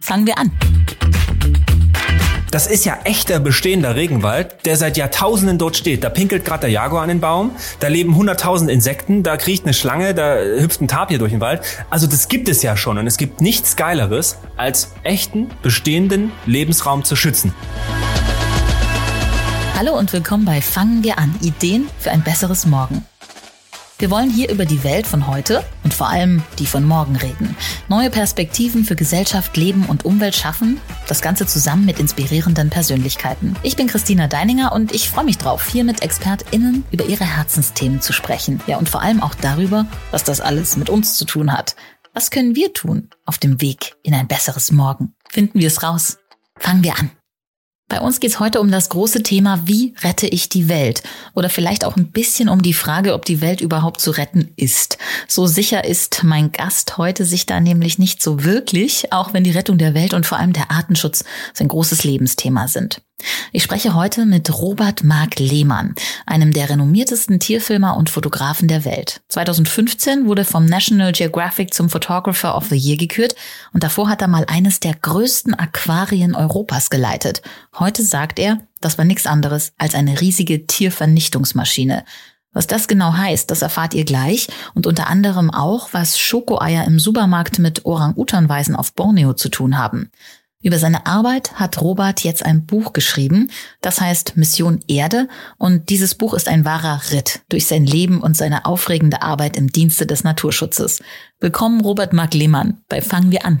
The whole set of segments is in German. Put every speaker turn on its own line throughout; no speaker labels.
Fangen wir an.
Das ist ja echter bestehender Regenwald, der seit Jahrtausenden dort steht. Da pinkelt gerade der Jaguar an den Baum, da leben hunderttausend Insekten, da kriecht eine Schlange, da hüpft ein Tapir durch den Wald. Also das gibt es ja schon und es gibt nichts Geileres, als echten bestehenden Lebensraum zu schützen.
Hallo und willkommen bei Fangen wir an. Ideen für ein besseres Morgen. Wir wollen hier über die Welt von heute und vor allem die von morgen reden. Neue Perspektiven für Gesellschaft, Leben und Umwelt schaffen. Das Ganze zusammen mit inspirierenden Persönlichkeiten. Ich bin Christina Deininger und ich freue mich drauf, hier mit ExpertInnen über ihre Herzensthemen zu sprechen. Ja, und vor allem auch darüber, was das alles mit uns zu tun hat. Was können wir tun auf dem Weg in ein besseres Morgen? Finden wir es raus. Fangen wir an. Bei uns geht es heute um das große Thema, wie rette ich die Welt? Oder vielleicht auch ein bisschen um die Frage, ob die Welt überhaupt zu retten ist. So sicher ist mein Gast heute sich da nämlich nicht so wirklich, auch wenn die Rettung der Welt und vor allem der Artenschutz sein großes Lebensthema sind. Ich spreche heute mit Robert Mark Lehmann, einem der renommiertesten Tierfilmer und Fotografen der Welt. 2015 wurde vom National Geographic zum Photographer of the Year gekürt und davor hat er mal eines der größten Aquarien Europas geleitet. Heute sagt er, das war nichts anderes als eine riesige Tiervernichtungsmaschine. Was das genau heißt, das erfahrt ihr gleich und unter anderem auch, was Schokoeier im Supermarkt mit Orang-Utan-Weisen auf Borneo zu tun haben. Über seine Arbeit hat Robert jetzt ein Buch geschrieben, das heißt Mission Erde und dieses Buch ist ein wahrer Ritt durch sein Leben und seine aufregende Arbeit im Dienste des Naturschutzes. Willkommen Robert Mark Lehmann bei Fangen wir an.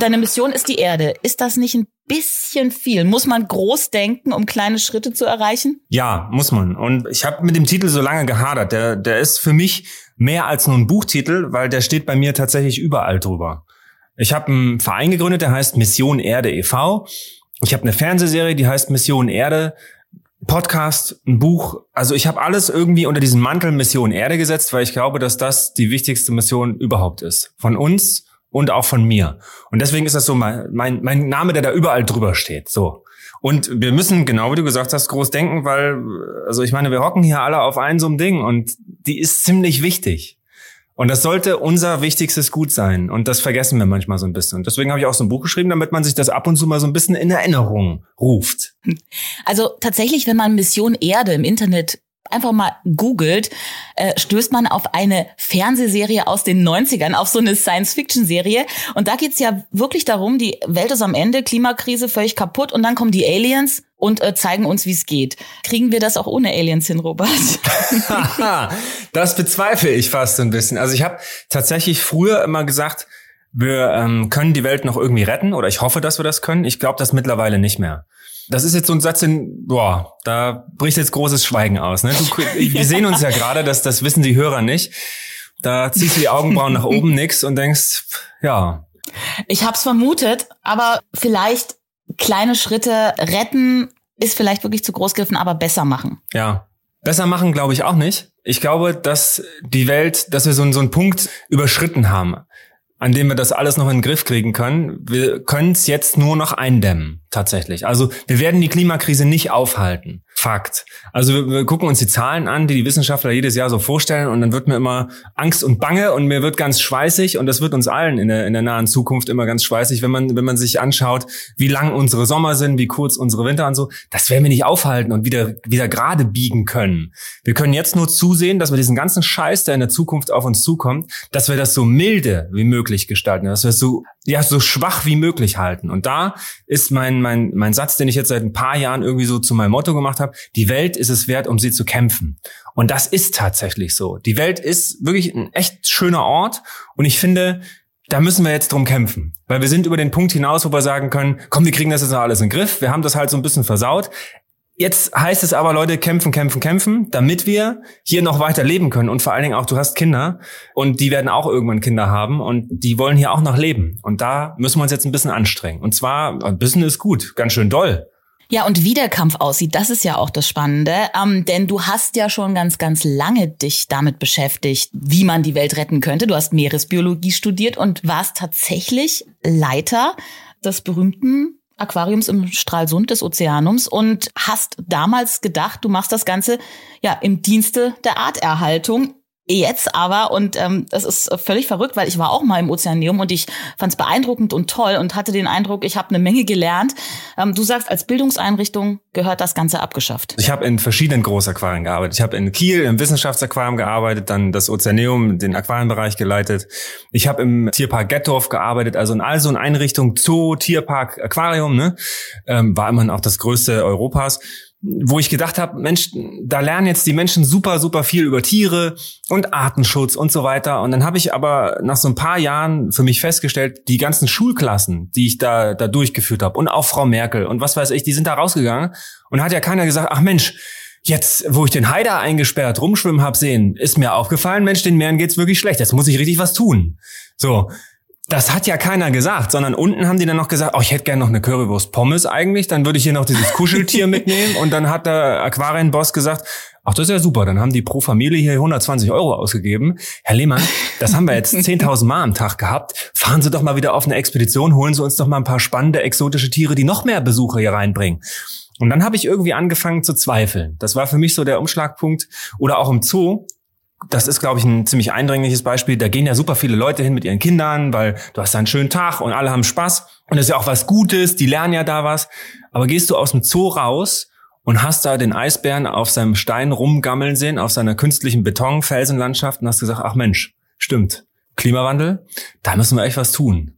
Deine Mission ist die Erde. Ist das nicht ein bisschen viel? Muss man groß denken, um kleine Schritte zu erreichen?
Ja, muss man. Und ich habe mit dem Titel so lange gehadert. Der, der ist für mich mehr als nur ein Buchtitel, weil der steht bei mir tatsächlich überall drüber. Ich habe einen Verein gegründet, der heißt Mission Erde e.V. Ich habe eine Fernsehserie, die heißt Mission Erde. Podcast, ein Buch, also ich habe alles irgendwie unter diesen Mantel Mission Erde gesetzt, weil ich glaube, dass das die wichtigste Mission überhaupt ist. Von uns und auch von mir. Und deswegen ist das so mein, mein, mein Name, der da überall drüber steht. So. Und wir müssen, genau wie du gesagt hast, groß denken, weil, also ich meine, wir hocken hier alle auf ein so einem Ding und die ist ziemlich wichtig. Und das sollte unser wichtigstes Gut sein. Und das vergessen wir manchmal so ein bisschen. Und deswegen habe ich auch so ein Buch geschrieben, damit man sich das ab und zu mal so ein bisschen in Erinnerung ruft.
Also tatsächlich, wenn man Mission Erde im Internet einfach mal googelt, äh, stößt man auf eine Fernsehserie aus den 90ern, auf so eine Science-Fiction-Serie. Und da geht's ja wirklich darum, die Welt ist am Ende, Klimakrise völlig kaputt und dann kommen die Aliens und äh, zeigen uns, wie es geht. Kriegen wir das auch ohne Aliens hin, Robert?
das bezweifle ich fast ein bisschen. Also ich habe tatsächlich früher immer gesagt, wir ähm, können die Welt noch irgendwie retten oder ich hoffe, dass wir das können. Ich glaube das mittlerweile nicht mehr. Das ist jetzt so ein Satz, in, boah, da bricht jetzt großes Schweigen aus. Ne? Du, wir sehen uns ja gerade, das, das wissen die Hörer nicht. Da ziehst du die Augenbrauen nach oben, nix und denkst, ja.
Ich hab's vermutet, aber vielleicht kleine Schritte retten ist vielleicht wirklich zu groß gegriffen, aber besser machen.
Ja. Besser machen glaube ich auch nicht. Ich glaube, dass die Welt, dass wir so, so einen Punkt überschritten haben an dem wir das alles noch in den Griff kriegen können. Wir können es jetzt nur noch eindämmen, tatsächlich. Also wir werden die Klimakrise nicht aufhalten. Fakt. Also wir, wir, gucken uns die Zahlen an, die die Wissenschaftler jedes Jahr so vorstellen und dann wird mir immer Angst und Bange und mir wird ganz schweißig und das wird uns allen in der, in der nahen Zukunft immer ganz schweißig, wenn man, wenn man sich anschaut, wie lang unsere Sommer sind, wie kurz unsere Winter und so. Das werden wir nicht aufhalten und wieder, wieder gerade biegen können. Wir können jetzt nur zusehen, dass wir diesen ganzen Scheiß, der in der Zukunft auf uns zukommt, dass wir das so milde wie möglich gestalten, dass wir es so, ja, so schwach wie möglich halten. Und da ist mein, mein, mein Satz, den ich jetzt seit ein paar Jahren irgendwie so zu meinem Motto gemacht habe, die Welt ist es wert, um sie zu kämpfen. Und das ist tatsächlich so. Die Welt ist wirklich ein echt schöner Ort und ich finde, da müssen wir jetzt drum kämpfen. Weil wir sind über den Punkt hinaus, wo wir sagen können, komm, wir kriegen das jetzt noch alles in den Griff. Wir haben das halt so ein bisschen versaut. Jetzt heißt es aber, Leute, kämpfen, kämpfen, kämpfen, damit wir hier noch weiter leben können. Und vor allen Dingen auch, du hast Kinder und die werden auch irgendwann Kinder haben und die wollen hier auch noch leben. Und da müssen wir uns jetzt ein bisschen anstrengen. Und zwar, ein bisschen ist gut, ganz schön doll.
Ja, und wie der Kampf aussieht, das ist ja auch das Spannende. Ähm, denn du hast ja schon ganz, ganz lange dich damit beschäftigt, wie man die Welt retten könnte. Du hast Meeresbiologie studiert und warst tatsächlich Leiter des berühmten Aquariums im Stralsund des Ozeanums und hast damals gedacht, du machst das Ganze ja im Dienste der Arterhaltung Jetzt aber, und ähm, das ist völlig verrückt, weil ich war auch mal im Ozeaneum und ich fand es beeindruckend und toll und hatte den Eindruck, ich habe eine Menge gelernt. Ähm, du sagst, als Bildungseinrichtung gehört das Ganze abgeschafft.
Ich habe in verschiedenen Großaquarien gearbeitet. Ich habe in Kiel im Wissenschaftsaquarium gearbeitet, dann das Ozeaneum, den Aquarienbereich geleitet. Ich habe im Tierpark Gettorf gearbeitet, also in all so Einrichtungen, Zoo, Tierpark, Aquarium, ne? Ähm, war immerhin auch das größte Europas wo ich gedacht habe, Mensch, da lernen jetzt die Menschen super, super viel über Tiere und Artenschutz und so weiter. Und dann habe ich aber nach so ein paar Jahren für mich festgestellt, die ganzen Schulklassen, die ich da, da durchgeführt habe und auch Frau Merkel und was weiß ich, die sind da rausgegangen und hat ja keiner gesagt, ach Mensch, Jetzt, wo ich den Haider eingesperrt rumschwimmen hab sehen, ist mir aufgefallen, Mensch, den Meeren geht's wirklich schlecht. Jetzt muss ich richtig was tun. So, das hat ja keiner gesagt, sondern unten haben die dann noch gesagt, oh, ich hätte gerne noch eine Currywurst Pommes eigentlich, dann würde ich hier noch dieses Kuscheltier mitnehmen und dann hat der Aquarienboss gesagt, ach, das ist ja super, dann haben die pro Familie hier 120 Euro ausgegeben. Herr Lehmann, das haben wir jetzt 10.000 Mal am Tag gehabt. Fahren Sie doch mal wieder auf eine Expedition, holen Sie uns doch mal ein paar spannende exotische Tiere, die noch mehr Besucher hier reinbringen. Und dann habe ich irgendwie angefangen zu zweifeln. Das war für mich so der Umschlagpunkt. Oder auch im Zoo das ist, glaube ich, ein ziemlich eindringliches Beispiel. Da gehen ja super viele Leute hin mit ihren Kindern, weil du hast da einen schönen Tag und alle haben Spaß. Und das ist ja auch was Gutes, die lernen ja da was. Aber gehst du aus dem Zoo raus und hast da den Eisbären auf seinem Stein rumgammeln sehen, auf seiner künstlichen Betonfelsenlandschaft und hast gesagt, ach Mensch, stimmt, Klimawandel, da müssen wir echt was tun.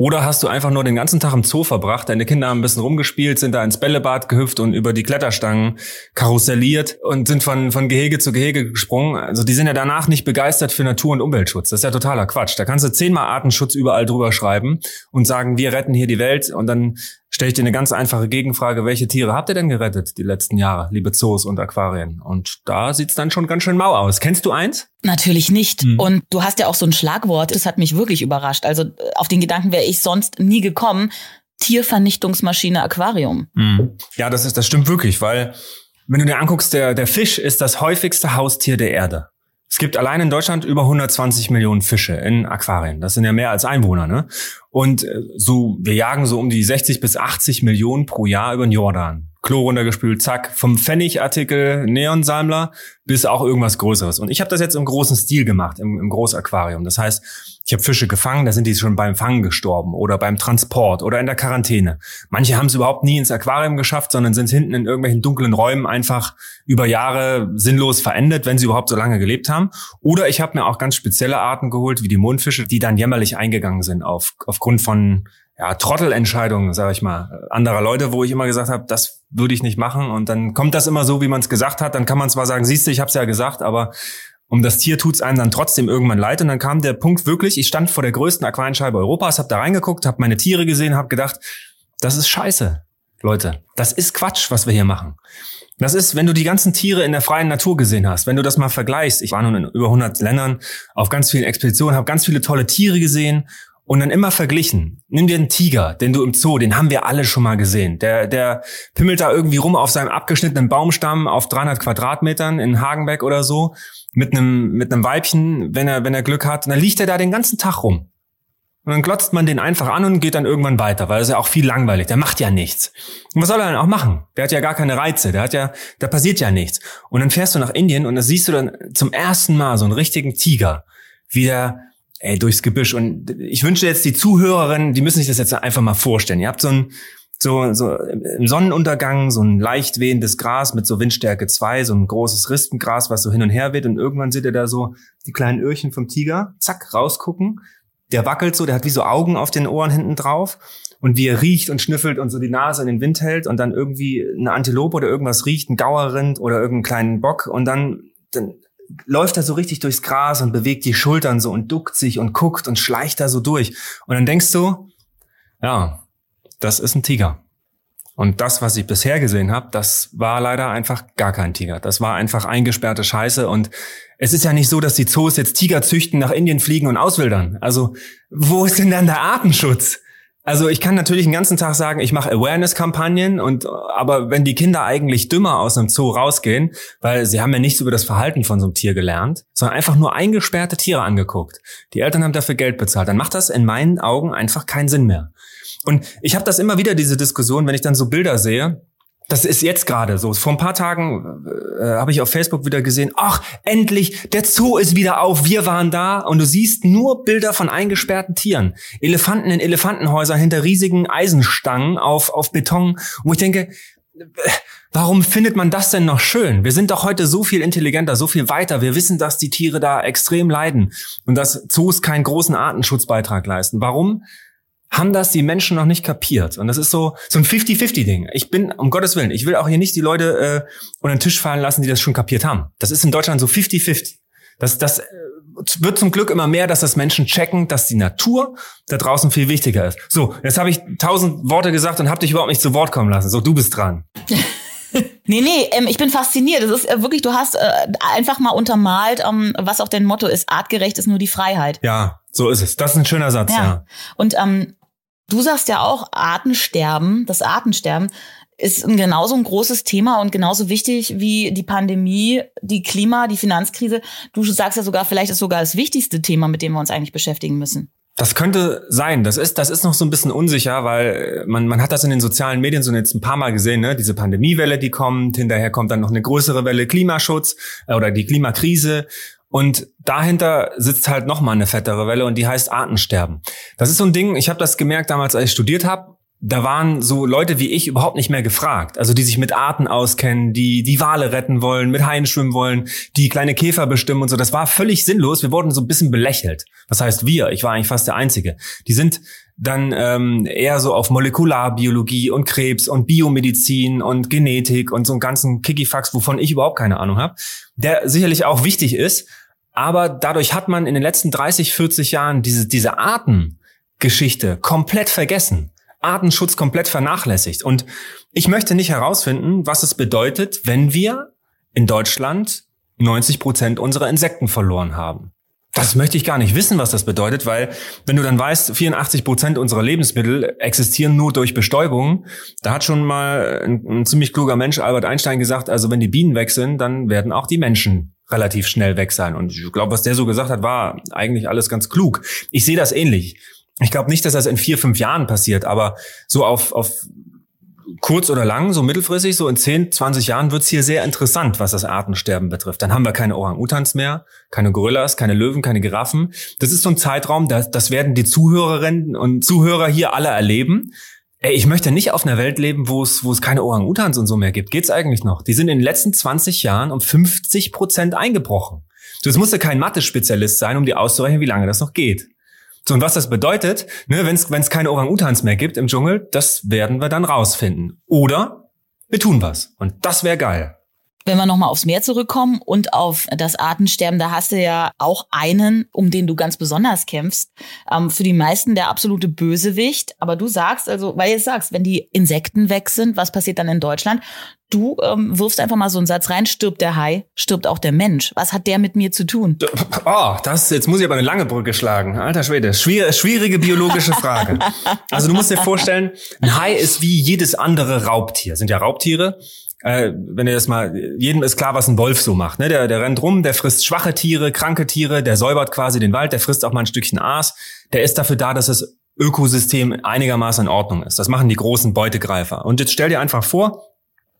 Oder hast du einfach nur den ganzen Tag im Zoo verbracht, deine Kinder haben ein bisschen rumgespielt, sind da ins Bällebad gehüpft und über die Kletterstangen karusselliert und sind von, von Gehege zu Gehege gesprungen. Also die sind ja danach nicht begeistert für Natur- und Umweltschutz. Das ist ja totaler Quatsch. Da kannst du zehnmal Artenschutz überall drüber schreiben und sagen, wir retten hier die Welt und dann stelle ich dir eine ganz einfache Gegenfrage. Welche Tiere habt ihr denn gerettet die letzten Jahre, liebe Zoos und Aquarien? Und da sieht's dann schon ganz schön mau aus. Kennst du eins?
Natürlich nicht. Mhm. Und du hast ja auch so ein Schlagwort, das hat mich wirklich überrascht. Also äh, auf den Gedanken wäre ich sonst nie gekommen. Tiervernichtungsmaschine Aquarium.
Mhm. Ja, das ist, das stimmt wirklich, weil wenn du dir anguckst, der, der Fisch ist das häufigste Haustier der Erde. Es gibt allein in Deutschland über 120 Millionen Fische in Aquarien. Das sind ja mehr als Einwohner, ne? Und äh, so, wir jagen so um die 60 bis 80 Millionen pro Jahr über den Jordan. Klo runtergespült, zack, vom Pfennigartikel Neonsalmler bis auch irgendwas Größeres. Und ich habe das jetzt im großen Stil gemacht, im, im Großaquarium. Das heißt, ich habe Fische gefangen, da sind die schon beim Fangen gestorben oder beim Transport oder in der Quarantäne. Manche haben es überhaupt nie ins Aquarium geschafft, sondern sind hinten in irgendwelchen dunklen Räumen einfach über Jahre sinnlos verendet, wenn sie überhaupt so lange gelebt haben. Oder ich habe mir auch ganz spezielle Arten geholt, wie die Mondfische, die dann jämmerlich eingegangen sind auf, aufgrund von ja, Trottelentscheidungen, sage ich mal, anderer Leute, wo ich immer gesagt habe, das würde ich nicht machen. Und dann kommt das immer so, wie man es gesagt hat. Dann kann man zwar sagen, siehst du, ich habe es ja gesagt, aber um das Tier tut's einem dann trotzdem irgendwann leid. Und dann kam der Punkt wirklich, ich stand vor der größten Aquarienscheibe Europas, habe da reingeguckt, habe meine Tiere gesehen, habe gedacht, das ist scheiße, Leute. Das ist Quatsch, was wir hier machen. Das ist, wenn du die ganzen Tiere in der freien Natur gesehen hast, wenn du das mal vergleichst. Ich war nun in über 100 Ländern auf ganz vielen Expeditionen, habe ganz viele tolle Tiere gesehen und dann immer verglichen. Nimm dir einen Tiger, den du im Zoo, den haben wir alle schon mal gesehen. Der, der pimmelt da irgendwie rum auf seinem abgeschnittenen Baumstamm auf 300 Quadratmetern in Hagenbeck oder so mit einem, mit einem Weibchen, wenn er, wenn er Glück hat. Und dann liegt er da den ganzen Tag rum. Und dann glotzt man den einfach an und geht dann irgendwann weiter, weil es ja auch viel langweilig. Der macht ja nichts. Und was soll er dann auch machen? Der hat ja gar keine Reize. Der hat ja, da passiert ja nichts. Und dann fährst du nach Indien und da siehst du dann zum ersten Mal so einen richtigen Tiger, wie der ey, durchs Gebüsch. Und ich wünsche jetzt die Zuhörerinnen, die müssen sich das jetzt einfach mal vorstellen. Ihr habt so ein, so, so im Sonnenuntergang so ein leicht wehendes Gras mit so Windstärke 2, so ein großes Rispengras, was so hin und her weht und irgendwann seht ihr da so die kleinen Öhrchen vom Tiger, zack, rausgucken. Der wackelt so, der hat wie so Augen auf den Ohren hinten drauf und wie er riecht und schnüffelt und so die Nase in den Wind hält und dann irgendwie eine Antilope oder irgendwas riecht, ein Gauerrind oder irgendeinen kleinen Bock und dann, dann läuft er so richtig durchs Gras und bewegt die Schultern so und duckt sich und guckt und schleicht da so durch. Und dann denkst du, ja, das ist ein Tiger. Und das, was ich bisher gesehen habe, das war leider einfach gar kein Tiger. Das war einfach eingesperrte Scheiße. Und es ist ja nicht so, dass die Zoos jetzt Tiger züchten, nach Indien fliegen und auswildern. Also wo ist denn dann der Artenschutz? Also ich kann natürlich den ganzen Tag sagen, ich mache Awareness-Kampagnen und aber wenn die Kinder eigentlich dümmer aus einem Zoo rausgehen, weil sie haben ja nichts über das Verhalten von so einem Tier gelernt, sondern einfach nur eingesperrte Tiere angeguckt. Die Eltern haben dafür Geld bezahlt, dann macht das in meinen Augen einfach keinen Sinn mehr. Und ich habe das immer wieder, diese Diskussion, wenn ich dann so Bilder sehe, das ist jetzt gerade so. Vor ein paar Tagen äh, habe ich auf Facebook wieder gesehen, ach, endlich, der Zoo ist wieder auf, wir waren da und du siehst nur Bilder von eingesperrten Tieren. Elefanten in Elefantenhäusern hinter riesigen Eisenstangen auf, auf Beton, wo ich denke, warum findet man das denn noch schön? Wir sind doch heute so viel intelligenter, so viel weiter. Wir wissen, dass die Tiere da extrem leiden und dass Zoos keinen großen Artenschutzbeitrag leisten. Warum haben das die Menschen noch nicht kapiert. Und das ist so, so ein 50-50-Ding. Ich bin, um Gottes Willen, ich will auch hier nicht die Leute äh, unter den Tisch fallen lassen, die das schon kapiert haben. Das ist in Deutschland so 50-50. Das, das äh, wird zum Glück immer mehr, dass das Menschen checken, dass die Natur da draußen viel wichtiger ist. So, jetzt habe ich tausend Worte gesagt und habe dich überhaupt nicht zu Wort kommen lassen. So, du bist dran.
Nee, nee, ähm, ich bin fasziniert. Das ist äh, wirklich, du hast äh, einfach mal untermalt, ähm, was auch dein Motto ist. Artgerecht ist nur die Freiheit.
Ja, so ist es. Das ist ein schöner Satz, ja. ja.
Und ähm, Du sagst ja auch, Artensterben, das Artensterben ist ein genauso ein großes Thema und genauso wichtig wie die Pandemie, die Klima, die Finanzkrise. Du sagst ja sogar, vielleicht ist sogar das wichtigste Thema, mit dem wir uns eigentlich beschäftigen müssen.
Das könnte sein. Das ist, das ist noch so ein bisschen unsicher, weil man, man hat das in den sozialen Medien so jetzt ein paar Mal gesehen, ne? Diese Pandemiewelle, die kommt, hinterher kommt dann noch eine größere Welle Klimaschutz äh, oder die Klimakrise. Und dahinter sitzt halt noch mal eine fettere Welle und die heißt Artensterben. Das ist so ein Ding, ich habe das gemerkt damals, als ich studiert habe. Da waren so Leute wie ich überhaupt nicht mehr gefragt. Also die sich mit Arten auskennen, die die Wale retten wollen, mit Haien schwimmen wollen, die kleine Käfer bestimmen und so. Das war völlig sinnlos. Wir wurden so ein bisschen belächelt. Das heißt wir, ich war eigentlich fast der Einzige. Die sind dann ähm, eher so auf Molekularbiologie und Krebs und Biomedizin und Genetik und so einen ganzen Kikifax, wovon ich überhaupt keine Ahnung habe, der sicherlich auch wichtig ist, aber dadurch hat man in den letzten 30, 40 Jahren diese, diese Artengeschichte komplett vergessen. Artenschutz komplett vernachlässigt. Und ich möchte nicht herausfinden, was es bedeutet, wenn wir in Deutschland 90 Prozent unserer Insekten verloren haben. Das möchte ich gar nicht wissen, was das bedeutet, weil wenn du dann weißt, 84 Prozent unserer Lebensmittel existieren nur durch Bestäubung, da hat schon mal ein, ein, ziemlich kluger Mensch, Albert Einstein, gesagt, also wenn die Bienen weg sind, dann werden auch die Menschen relativ schnell weg sein. Und ich glaube, was der so gesagt hat, war eigentlich alles ganz klug. Ich sehe das ähnlich. Ich glaube nicht, dass das in vier, fünf Jahren passiert, aber so auf, auf kurz oder lang, so mittelfristig, so in 10, 20 Jahren wird's hier sehr interessant, was das Artensterben betrifft. Dann haben wir keine Orang-Utans mehr, keine Gorillas, keine Löwen, keine Giraffen. Das ist so ein Zeitraum, das, das werden die Zuhörerinnen und Zuhörer hier alle erleben. Ey, ich möchte nicht auf einer Welt leben, wo es, wo es keine Orang-Utans und so mehr gibt. Geht's eigentlich noch? Die sind in den letzten 20 Jahren um 50 Prozent eingebrochen. Du, es musste kein Mathe-Spezialist sein, um dir auszurechnen, wie lange das noch geht. So, und was das bedeutet, ne, wenn es keine Orang-Utans mehr gibt im Dschungel, das werden wir dann rausfinden. Oder wir tun was. Und das wäre geil.
Wenn wir nochmal aufs Meer zurückkommen und auf das Artensterben, da hast du ja auch einen, um den du ganz besonders kämpfst. Ähm, für die meisten der absolute Bösewicht. Aber du sagst, also, weil du jetzt sagst, wenn die Insekten weg sind, was passiert dann in Deutschland? Du ähm, wirfst einfach mal so einen Satz rein, stirbt der Hai, stirbt auch der Mensch. Was hat der mit mir zu tun?
Oh, das, jetzt muss ich aber eine lange Brücke schlagen. Alter Schwede, schwierige, schwierige biologische Frage. Also du musst dir vorstellen, ein Hai ist wie jedes andere Raubtier. Sind ja Raubtiere äh, wenn ihr das mal, jedem ist klar, was ein Wolf so macht. Ne? Der, der rennt rum, der frisst schwache Tiere, kranke Tiere, der säubert quasi den Wald, der frisst auch mal ein Stückchen Aas. Der ist dafür da, dass das Ökosystem einigermaßen in Ordnung ist. Das machen die großen Beutegreifer. Und jetzt stell dir einfach vor,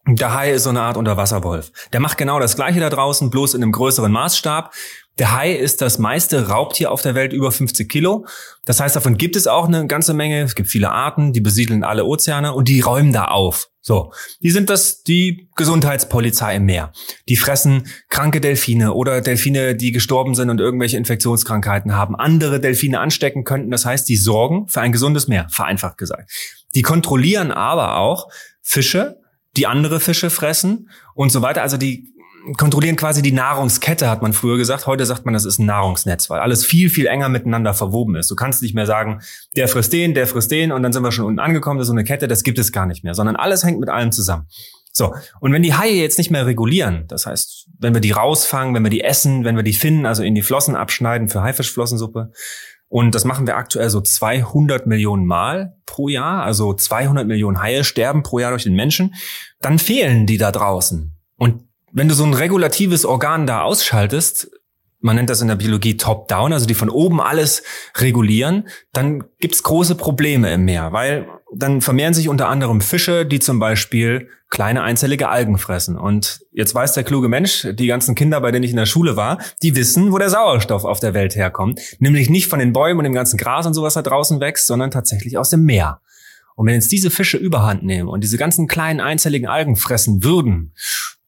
der Hai ist so eine Art Unterwasserwolf. Der macht genau das Gleiche da draußen, bloß in einem größeren Maßstab. Der Hai ist das meiste Raubtier auf der Welt, über 50 Kilo. Das heißt, davon gibt es auch eine ganze Menge. Es gibt viele Arten, die besiedeln alle Ozeane und die räumen da auf. So, die sind das die Gesundheitspolizei im Meer. Die fressen kranke Delfine oder Delfine, die gestorben sind und irgendwelche Infektionskrankheiten haben, andere Delfine anstecken könnten. Das heißt, die sorgen für ein gesundes Meer, vereinfacht gesagt. Die kontrollieren aber auch Fische, die andere Fische fressen und so weiter. Also die kontrollieren quasi die Nahrungskette, hat man früher gesagt. Heute sagt man, das ist ein Nahrungsnetz, weil alles viel, viel enger miteinander verwoben ist. Du kannst nicht mehr sagen, der frisst den, der frisst den und dann sind wir schon unten angekommen. Das ist so eine Kette, das gibt es gar nicht mehr, sondern alles hängt mit allem zusammen. So, und wenn die Haie jetzt nicht mehr regulieren, das heißt, wenn wir die rausfangen, wenn wir die essen, wenn wir die finden, also in die Flossen abschneiden für Haifischflossensuppe, und das machen wir aktuell so 200 Millionen Mal pro Jahr, also 200 Millionen Haie sterben pro Jahr durch den Menschen, dann fehlen die da draußen. Und wenn du so ein regulatives Organ da ausschaltest, man nennt das in der Biologie Top-Down, also die von oben alles regulieren, dann gibt's große Probleme im Meer, weil dann vermehren sich unter anderem Fische, die zum Beispiel kleine einzellige Algen fressen. Und jetzt weiß der kluge Mensch, die ganzen Kinder, bei denen ich in der Schule war, die wissen, wo der Sauerstoff auf der Welt herkommt. Nämlich nicht von den Bäumen und dem ganzen Gras und sowas da draußen wächst, sondern tatsächlich aus dem Meer. Und wenn jetzt diese Fische überhand nehmen und diese ganzen kleinen einzelligen Algen fressen würden,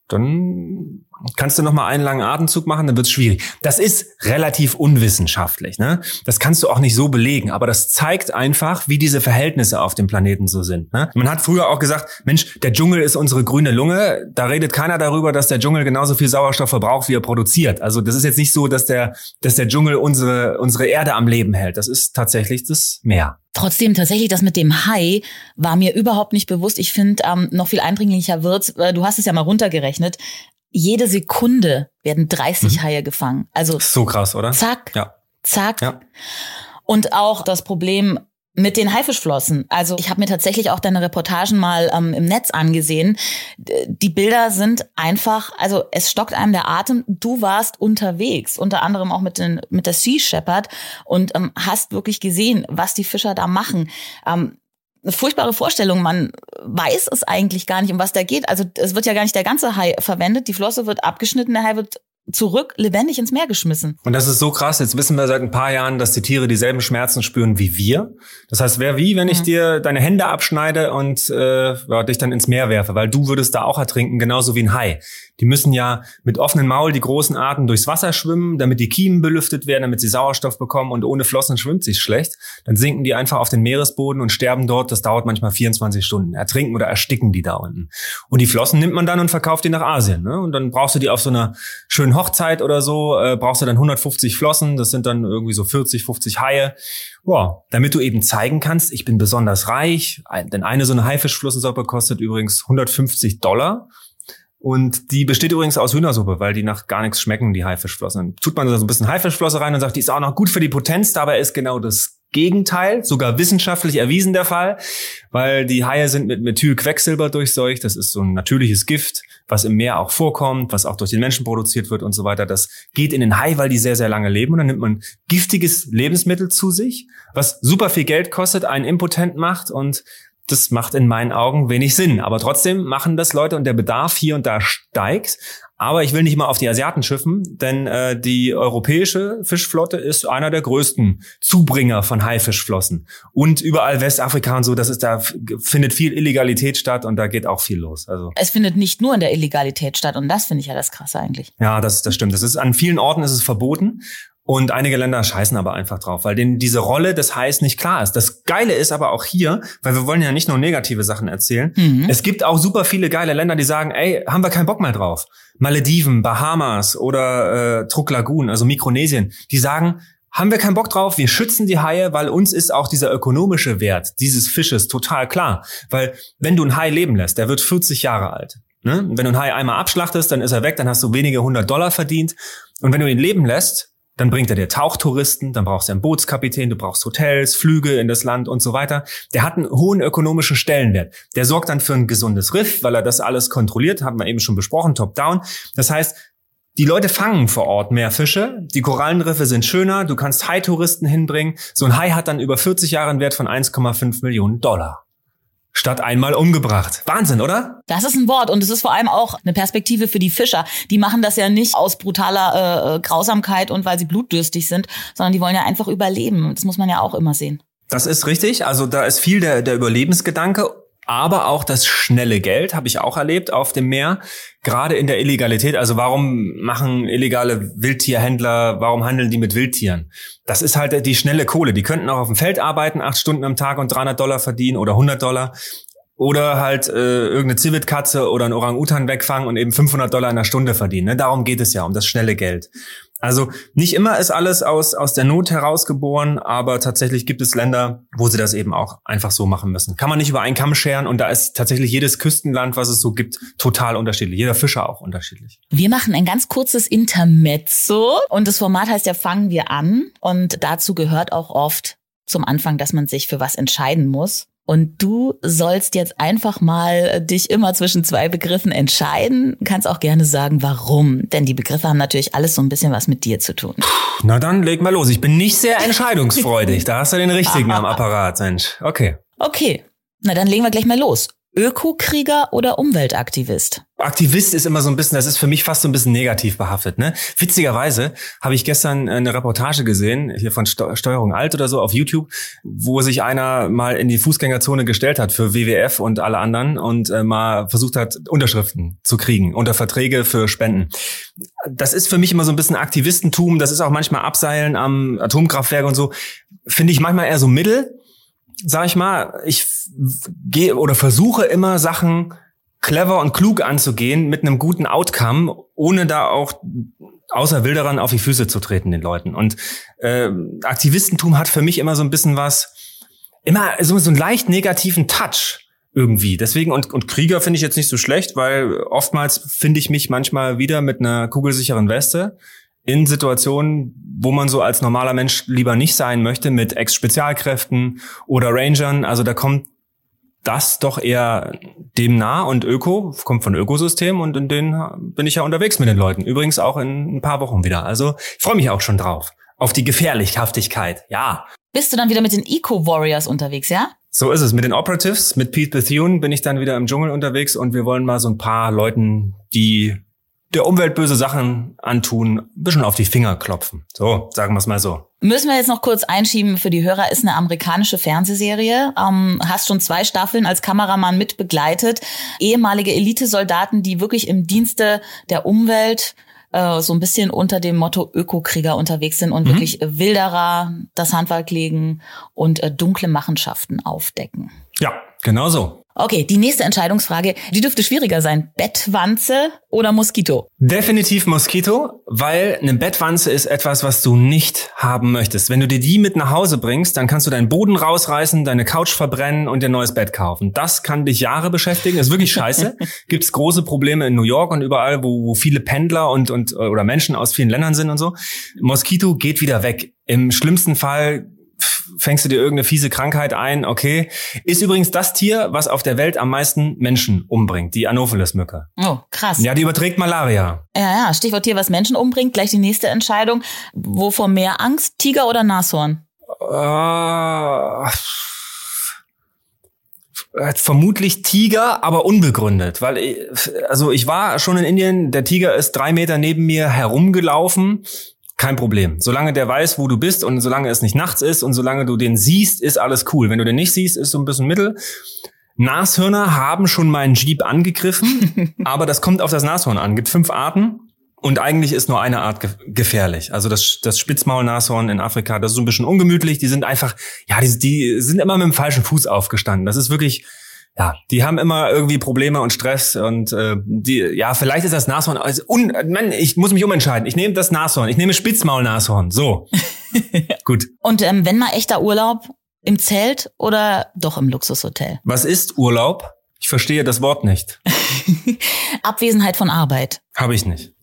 dann kannst du noch mal einen langen Atemzug machen, dann wird's schwierig. Das ist relativ unwissenschaftlich, ne? Das kannst du auch nicht so belegen, aber das zeigt einfach, wie diese Verhältnisse auf dem Planeten so sind. Ne? Man hat früher auch gesagt, Mensch, der Dschungel ist unsere grüne Lunge. Da redet keiner darüber, dass der Dschungel genauso viel Sauerstoff verbraucht, wie er produziert. Also das ist jetzt nicht so, dass der, dass der Dschungel unsere unsere Erde am Leben hält. Das ist tatsächlich das Meer.
Trotzdem tatsächlich das mit dem Hai war mir überhaupt nicht bewusst. Ich finde, ähm, noch viel eindringlicher wird's. Du hast es ja mal runtergerechnet. Jede Sekunde werden 30 mhm. Haie gefangen. Also
so krass, oder?
Zack,
ja.
zack. Ja. Und auch das Problem mit den Haifischflossen. Also ich habe mir tatsächlich auch deine Reportagen mal ähm, im Netz angesehen. Die Bilder sind einfach, also es stockt einem der Atem. Du warst unterwegs, unter anderem auch mit, den, mit der Sea Shepherd und ähm, hast wirklich gesehen, was die Fischer da machen. Ähm, eine furchtbare Vorstellung. Man weiß es eigentlich gar nicht, um was da geht. Also es wird ja gar nicht der ganze Hai verwendet. Die Flosse wird abgeschnitten, der Hai wird zurück lebendig ins Meer geschmissen.
Und das ist so krass. Jetzt wissen wir seit ein paar Jahren, dass die Tiere dieselben Schmerzen spüren wie wir. Das heißt, wer wie, wenn ich mhm. dir deine Hände abschneide und äh, ja, dich dann ins Meer werfe, weil du würdest da auch ertrinken, genauso wie ein Hai. Die müssen ja mit offenem Maul die großen Arten durchs Wasser schwimmen, damit die Kiemen belüftet werden, damit sie Sauerstoff bekommen und ohne Flossen schwimmt sich schlecht. Dann sinken die einfach auf den Meeresboden und sterben dort. Das dauert manchmal 24 Stunden. Ertrinken oder ersticken die da unten. Und die Flossen nimmt man dann und verkauft die nach Asien. Ne? Und dann brauchst du die auf so einer schönen Hochzeit oder so, äh, brauchst du dann 150 Flossen. Das sind dann irgendwie so 40, 50 Haie. Boah, damit du eben zeigen kannst, ich bin besonders reich. Denn eine so eine Haifischflossensuppe kostet übrigens 150 Dollar. Und die besteht übrigens aus Hühnersuppe, weil die nach gar nichts schmecken, die Haifischflossen. Dann tut man da so ein bisschen Haifischflosse rein und sagt, die ist auch noch gut für die Potenz. Dabei ist genau das Gegenteil, sogar wissenschaftlich erwiesen der Fall, weil die Haie sind mit Methylquecksilber durchseucht. Das ist so ein natürliches Gift, was im Meer auch vorkommt, was auch durch den Menschen produziert wird und so weiter. Das geht in den Hai, weil die sehr, sehr lange leben. Und dann nimmt man giftiges Lebensmittel zu sich, was super viel Geld kostet, einen impotent macht und das macht in meinen Augen wenig Sinn. Aber trotzdem machen das Leute und der Bedarf hier und da steigt. Aber ich will nicht mal auf die Asiaten schiffen, denn äh, die europäische Fischflotte ist einer der größten Zubringer von Haifischflossen. Und überall Westafrika und so, das ist da findet viel Illegalität statt und da geht auch viel los. Also
es findet nicht nur in der Illegalität statt und das finde ich ja das Krasse eigentlich.
Ja, das, das stimmt. Das ist an vielen Orten ist es verboten und einige Länder scheißen aber einfach drauf, weil denen diese Rolle des Highs nicht klar ist. Das Geile ist aber auch hier, weil wir wollen ja nicht nur negative Sachen erzählen. Mhm. Es gibt auch super viele geile Länder, die sagen, ey, haben wir keinen Bock mehr drauf. Malediven, Bahamas oder äh, Truk Lagoon, also Mikronesien, die sagen, haben wir keinen Bock drauf, wir schützen die Haie, weil uns ist auch dieser ökonomische Wert dieses Fisches total klar. Weil wenn du einen Hai leben lässt, der wird 40 Jahre alt. Ne? Wenn du einen Hai einmal abschlachtest, dann ist er weg, dann hast du wenige hundert Dollar verdient. Und wenn du ihn leben lässt, dann bringt er dir Tauchtouristen, dann brauchst du einen Bootskapitän, du brauchst Hotels, Flüge in das Land und so weiter. Der hat einen hohen ökonomischen Stellenwert. Der sorgt dann für ein gesundes Riff, weil er das alles kontrolliert, haben wir eben schon besprochen, top-down. Das heißt, die Leute fangen vor Ort mehr Fische, die Korallenriffe sind schöner, du kannst Hai-Touristen hinbringen. So ein Hai hat dann über 40 Jahre einen Wert von 1,5 Millionen Dollar statt einmal umgebracht. Wahnsinn, oder?
Das ist ein Wort und es ist vor allem auch eine Perspektive für die Fischer. Die machen das ja nicht aus brutaler äh, Grausamkeit und weil sie blutdürstig sind, sondern die wollen ja einfach überleben. Das muss man ja auch immer sehen.
Das ist richtig. Also da ist viel der, der Überlebensgedanke aber auch das schnelle Geld habe ich auch erlebt auf dem Meer, gerade in der Illegalität. Also warum machen illegale Wildtierhändler, warum handeln die mit Wildtieren? Das ist halt die schnelle Kohle. Die könnten auch auf dem Feld arbeiten, acht Stunden am Tag und 300 Dollar verdienen oder 100 Dollar. oder halt äh, irgendeine Zivitkatze oder einen Orang-Utan wegfangen und eben 500 Dollar in der Stunde verdienen. Ne? Darum geht es ja, um das schnelle Geld. Also nicht immer ist alles aus, aus der Not herausgeboren, aber tatsächlich gibt es Länder, wo sie das eben auch einfach so machen müssen. Kann man nicht über einen Kamm scheren und da ist tatsächlich jedes Küstenland, was es so gibt, total unterschiedlich. Jeder Fischer auch unterschiedlich.
Wir machen ein ganz kurzes Intermezzo und das Format heißt ja Fangen wir an und dazu gehört auch oft zum Anfang, dass man sich für was entscheiden muss. Und du sollst jetzt einfach mal dich immer zwischen zwei Begriffen entscheiden. Kannst auch gerne sagen, warum. Denn die Begriffe haben natürlich alles so ein bisschen was mit dir zu tun.
Na dann leg mal los. Ich bin nicht sehr entscheidungsfreudig. da hast du den richtigen am Apparat, Mensch. Okay.
Okay. Na dann legen wir gleich mal los. Ökokrieger oder Umweltaktivist?
Aktivist ist immer so ein bisschen, das ist für mich fast so ein bisschen negativ behaftet. Ne? Witzigerweise habe ich gestern eine Reportage gesehen, hier von Steuerung Alt oder so auf YouTube, wo sich einer mal in die Fußgängerzone gestellt hat für WWF und alle anderen und äh, mal versucht hat, Unterschriften zu kriegen unter Verträge für Spenden. Das ist für mich immer so ein bisschen Aktivistentum, das ist auch manchmal Abseilen am Atomkraftwerk und so. Finde ich manchmal eher so mittel sag ich mal, ich gehe oder versuche immer Sachen clever und klug anzugehen mit einem guten Outcome, ohne da auch außer Wilderern auf die Füße zu treten den Leuten. Und äh, Aktivistentum hat für mich immer so ein bisschen was, immer so, so einen leicht negativen Touch irgendwie. Deswegen, und, und Krieger finde ich jetzt nicht so schlecht, weil oftmals finde ich mich manchmal wieder mit einer kugelsicheren Weste in Situationen, wo man so als normaler Mensch lieber nicht sein möchte, mit Ex-Spezialkräften oder Rangern. Also da kommt das doch eher dem nah und Öko, kommt von Ökosystem und in denen bin ich ja unterwegs mit den Leuten. Übrigens auch in ein paar Wochen wieder. Also ich freue mich auch schon drauf. Auf die Gefährlichhaftigkeit, ja.
Bist du dann wieder mit den Eco-Warriors unterwegs, ja?
So ist es. Mit den Operatives, mit Pete Bethune bin ich dann wieder im Dschungel unterwegs und wir wollen mal so ein paar Leuten, die der Umwelt böse Sachen antun, ein bisschen auf die Finger klopfen. So, sagen wir es mal so.
Müssen wir jetzt noch kurz einschieben für die Hörer, ist eine amerikanische Fernsehserie. Ähm, hast schon zwei Staffeln als Kameramann mit begleitet. Ehemalige Elitesoldaten, die wirklich im Dienste der Umwelt äh, so ein bisschen unter dem Motto Ökokrieger unterwegs sind und mhm. wirklich Wilderer das Handwerk legen und äh, dunkle Machenschaften aufdecken.
Ja, genau so.
Okay, die nächste Entscheidungsfrage, die dürfte schwieriger sein. Bettwanze oder Moskito?
Definitiv Moskito, weil eine Bettwanze ist etwas, was du nicht haben möchtest. Wenn du dir die mit nach Hause bringst, dann kannst du deinen Boden rausreißen, deine Couch verbrennen und dir ein neues Bett kaufen. Das kann dich Jahre beschäftigen. ist wirklich scheiße. Gibt's große Probleme in New York und überall, wo, wo viele Pendler und, und oder Menschen aus vielen Ländern sind und so. Moskito geht wieder weg. Im schlimmsten Fall fängst du dir irgendeine fiese Krankheit ein, okay. Ist übrigens das Tier, was auf der Welt am meisten Menschen umbringt, die Anopheles-Mücke.
Oh, krass.
Ja, die überträgt Malaria.
Ja, ja, Stichwort Tier, was Menschen umbringt, gleich die nächste Entscheidung. Wovor mehr Angst, Tiger oder Nashorn?
Uh, vermutlich Tiger, aber unbegründet, weil ich, also ich war schon in Indien, der Tiger ist drei Meter neben mir herumgelaufen kein Problem. Solange der weiß, wo du bist und solange es nicht nachts ist und solange du den siehst, ist alles cool. Wenn du den nicht siehst, ist so ein bisschen mittel. Nashörner haben schon meinen Jeep angegriffen, aber das kommt auf das Nashorn an. Gibt fünf Arten. Und eigentlich ist nur eine Art ge gefährlich. Also das, das Spitzmaulnashorn in Afrika, das ist so ein bisschen ungemütlich. Die sind einfach, ja, die, die sind immer mit dem falschen Fuß aufgestanden. Das ist wirklich, ja, die haben immer irgendwie Probleme und Stress und äh, die, ja, vielleicht ist das Nashorn. Also, un, Mann, ich muss mich umentscheiden. Ich nehme das Nashorn. Ich nehme Spitzmaulnashorn. So, gut.
Und ähm, wenn mal echter Urlaub im Zelt oder doch im Luxushotel?
Was ist Urlaub? Ich verstehe das Wort nicht.
Abwesenheit von Arbeit.
Habe ich nicht.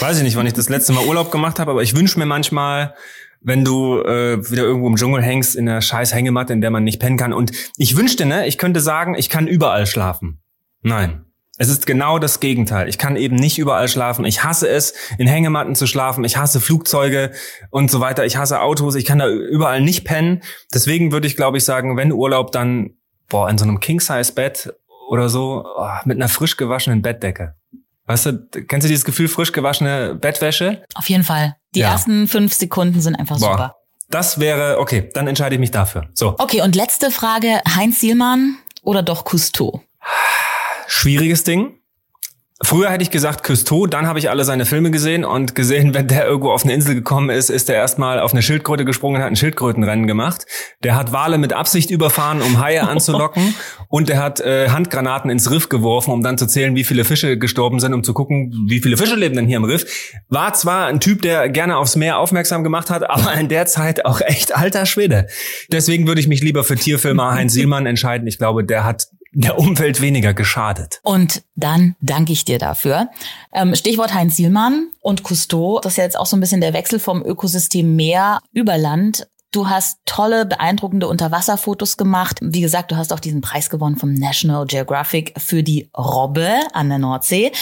Weiß ich nicht, wann ich das letzte Mal Urlaub gemacht habe, aber ich wünsche mir manchmal wenn du äh, wieder irgendwo im Dschungel hängst in einer scheiß Hängematte, in der man nicht pennen kann. Und ich wünschte, ne, ich könnte sagen, ich kann überall schlafen. Nein. Es ist genau das Gegenteil. Ich kann eben nicht überall schlafen. Ich hasse es, in Hängematten zu schlafen. Ich hasse Flugzeuge und so weiter. Ich hasse Autos. Ich kann da überall nicht pennen. Deswegen würde ich, glaube ich, sagen, wenn Urlaub, dann boah, in so einem King-Size-Bett oder so, oh, mit einer frisch gewaschenen Bettdecke. Weißt du, kennst du dieses Gefühl frisch gewaschene Bettwäsche?
Auf jeden Fall. Die ja. ersten fünf Sekunden sind einfach Boah. super.
Das wäre, okay, dann entscheide ich mich dafür. So.
Okay, und letzte Frage, Heinz Sielmann oder doch Cousteau?
Schwieriges Ding. Früher hätte ich gesagt Cousteau, dann habe ich alle seine Filme gesehen und gesehen, wenn der irgendwo auf eine Insel gekommen ist, ist er erstmal auf eine Schildkröte gesprungen und hat ein Schildkrötenrennen gemacht. Der hat Wale mit Absicht überfahren, um Haie anzulocken und der hat äh, Handgranaten ins Riff geworfen, um dann zu zählen, wie viele Fische gestorben sind, um zu gucken, wie viele Fische leben denn hier im Riff. War zwar ein Typ, der gerne aufs Meer aufmerksam gemacht hat, aber in der Zeit auch echt alter Schwede. Deswegen würde ich mich lieber für Tierfilmer Heinz Sielmann entscheiden. Ich glaube, der hat der Umwelt weniger geschadet.
Und dann danke ich dir dafür. Ähm, Stichwort Heinz Sielmann und Cousteau. Das ist ja jetzt auch so ein bisschen der Wechsel vom Ökosystem Meer über Land Du hast tolle, beeindruckende Unterwasserfotos gemacht. Wie gesagt, du hast auch diesen Preis gewonnen vom National Geographic für die Robbe an der Nordsee.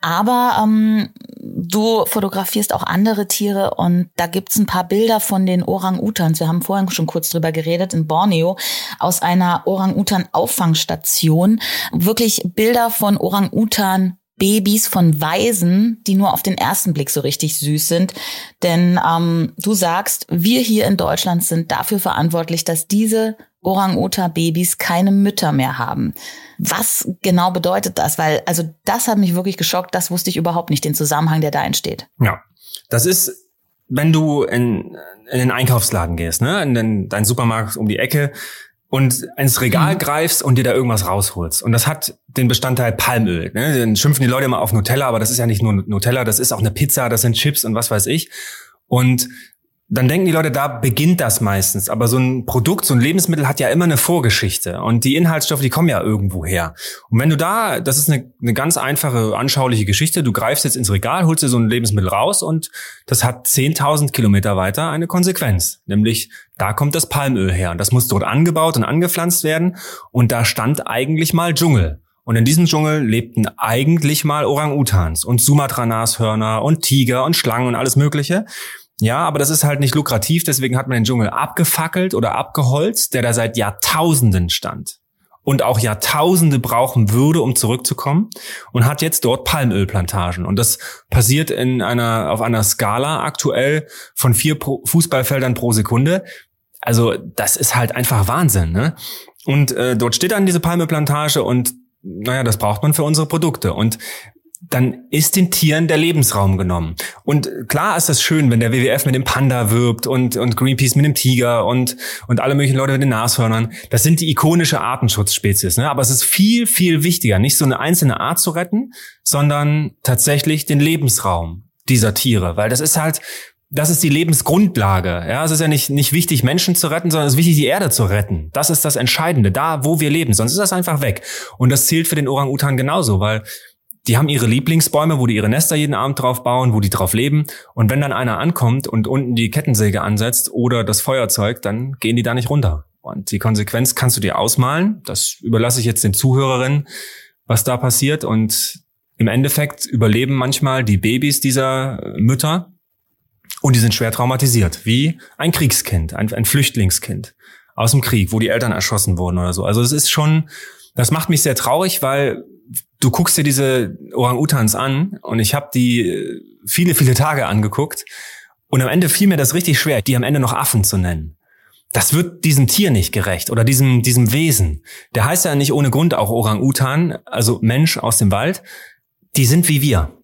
Aber ähm, du fotografierst auch andere Tiere und da gibt's ein paar Bilder von den Orang-Utans. Wir haben vorhin schon kurz drüber geredet in Borneo aus einer Orang-Utan-Auffangstation. Wirklich Bilder von Orang-Utan Babys von Waisen, die nur auf den ersten Blick so richtig süß sind. Denn ähm, du sagst, wir hier in Deutschland sind dafür verantwortlich, dass diese Orang-Uta-Babys keine Mütter mehr haben. Was genau bedeutet das? Weil, also das hat mich wirklich geschockt, das wusste ich überhaupt nicht, den Zusammenhang, der da entsteht.
Ja, das ist, wenn du in, in den Einkaufsladen gehst, ne, in den, deinen Supermarkt um die Ecke, und ins Regal mhm. greifst und dir da irgendwas rausholst. Und das hat den Bestandteil Palmöl. Ne? Dann schimpfen die Leute immer auf Nutella, aber das ist ja nicht nur Nutella, das ist auch eine Pizza, das sind Chips und was weiß ich. Und dann denken die Leute, da beginnt das meistens. Aber so ein Produkt, so ein Lebensmittel hat ja immer eine Vorgeschichte. Und die Inhaltsstoffe, die kommen ja irgendwo her. Und wenn du da, das ist eine, eine ganz einfache, anschauliche Geschichte, du greifst jetzt ins Regal, holst dir so ein Lebensmittel raus und das hat 10.000 Kilometer weiter eine Konsequenz. Nämlich, da kommt das Palmöl her. Und das muss dort angebaut und angepflanzt werden. Und da stand eigentlich mal Dschungel. Und in diesem Dschungel lebten eigentlich mal Orang-Utans und Sumatra-Nashörner und Tiger und Schlangen und alles Mögliche. Ja, aber das ist halt nicht lukrativ, deswegen hat man den Dschungel abgefackelt oder abgeholzt, der da seit Jahrtausenden stand und auch Jahrtausende brauchen würde, um zurückzukommen und hat jetzt dort Palmölplantagen. Und das passiert in einer, auf einer Skala aktuell von vier Fußballfeldern pro Sekunde. Also das ist halt einfach Wahnsinn. Ne? Und äh, dort steht dann diese Palmölplantage und naja, das braucht man für unsere Produkte. Und dann ist den Tieren der Lebensraum genommen. Und klar ist das schön, wenn der WWF mit dem Panda wirbt und, und Greenpeace mit dem Tiger und, und alle möglichen Leute mit den Nashörnern. Das sind die ikonische Artenschutzspezies. Ne? Aber es ist viel, viel wichtiger, nicht so eine einzelne Art zu retten, sondern tatsächlich den Lebensraum dieser Tiere. Weil das ist halt, das ist die Lebensgrundlage. Ja, es ist ja nicht, nicht wichtig, Menschen zu retten, sondern es ist wichtig, die Erde zu retten. Das ist das Entscheidende, da, wo wir leben. Sonst ist das einfach weg. Und das zählt für den Orang-Utan genauso, weil die haben ihre Lieblingsbäume, wo die ihre Nester jeden Abend drauf bauen, wo die drauf leben. Und wenn dann einer ankommt und unten die Kettensäge ansetzt oder das Feuerzeug, dann gehen die da nicht runter. Und die Konsequenz kannst du dir ausmalen. Das überlasse ich jetzt den Zuhörerinnen, was da passiert. Und im Endeffekt überleben manchmal die Babys dieser Mütter und die sind schwer traumatisiert, wie ein Kriegskind, ein, ein Flüchtlingskind aus dem Krieg, wo die Eltern erschossen wurden oder so. Also es ist schon, das macht mich sehr traurig, weil du guckst dir diese Orang-Utans an und ich habe die äh, viele, viele Tage angeguckt und am Ende fiel mir das richtig schwer, die am Ende noch Affen zu nennen. Das wird diesem Tier nicht gerecht oder diesem, diesem Wesen. Der heißt ja nicht ohne Grund auch Orang-Utan, also Mensch aus dem Wald. Die sind wie wir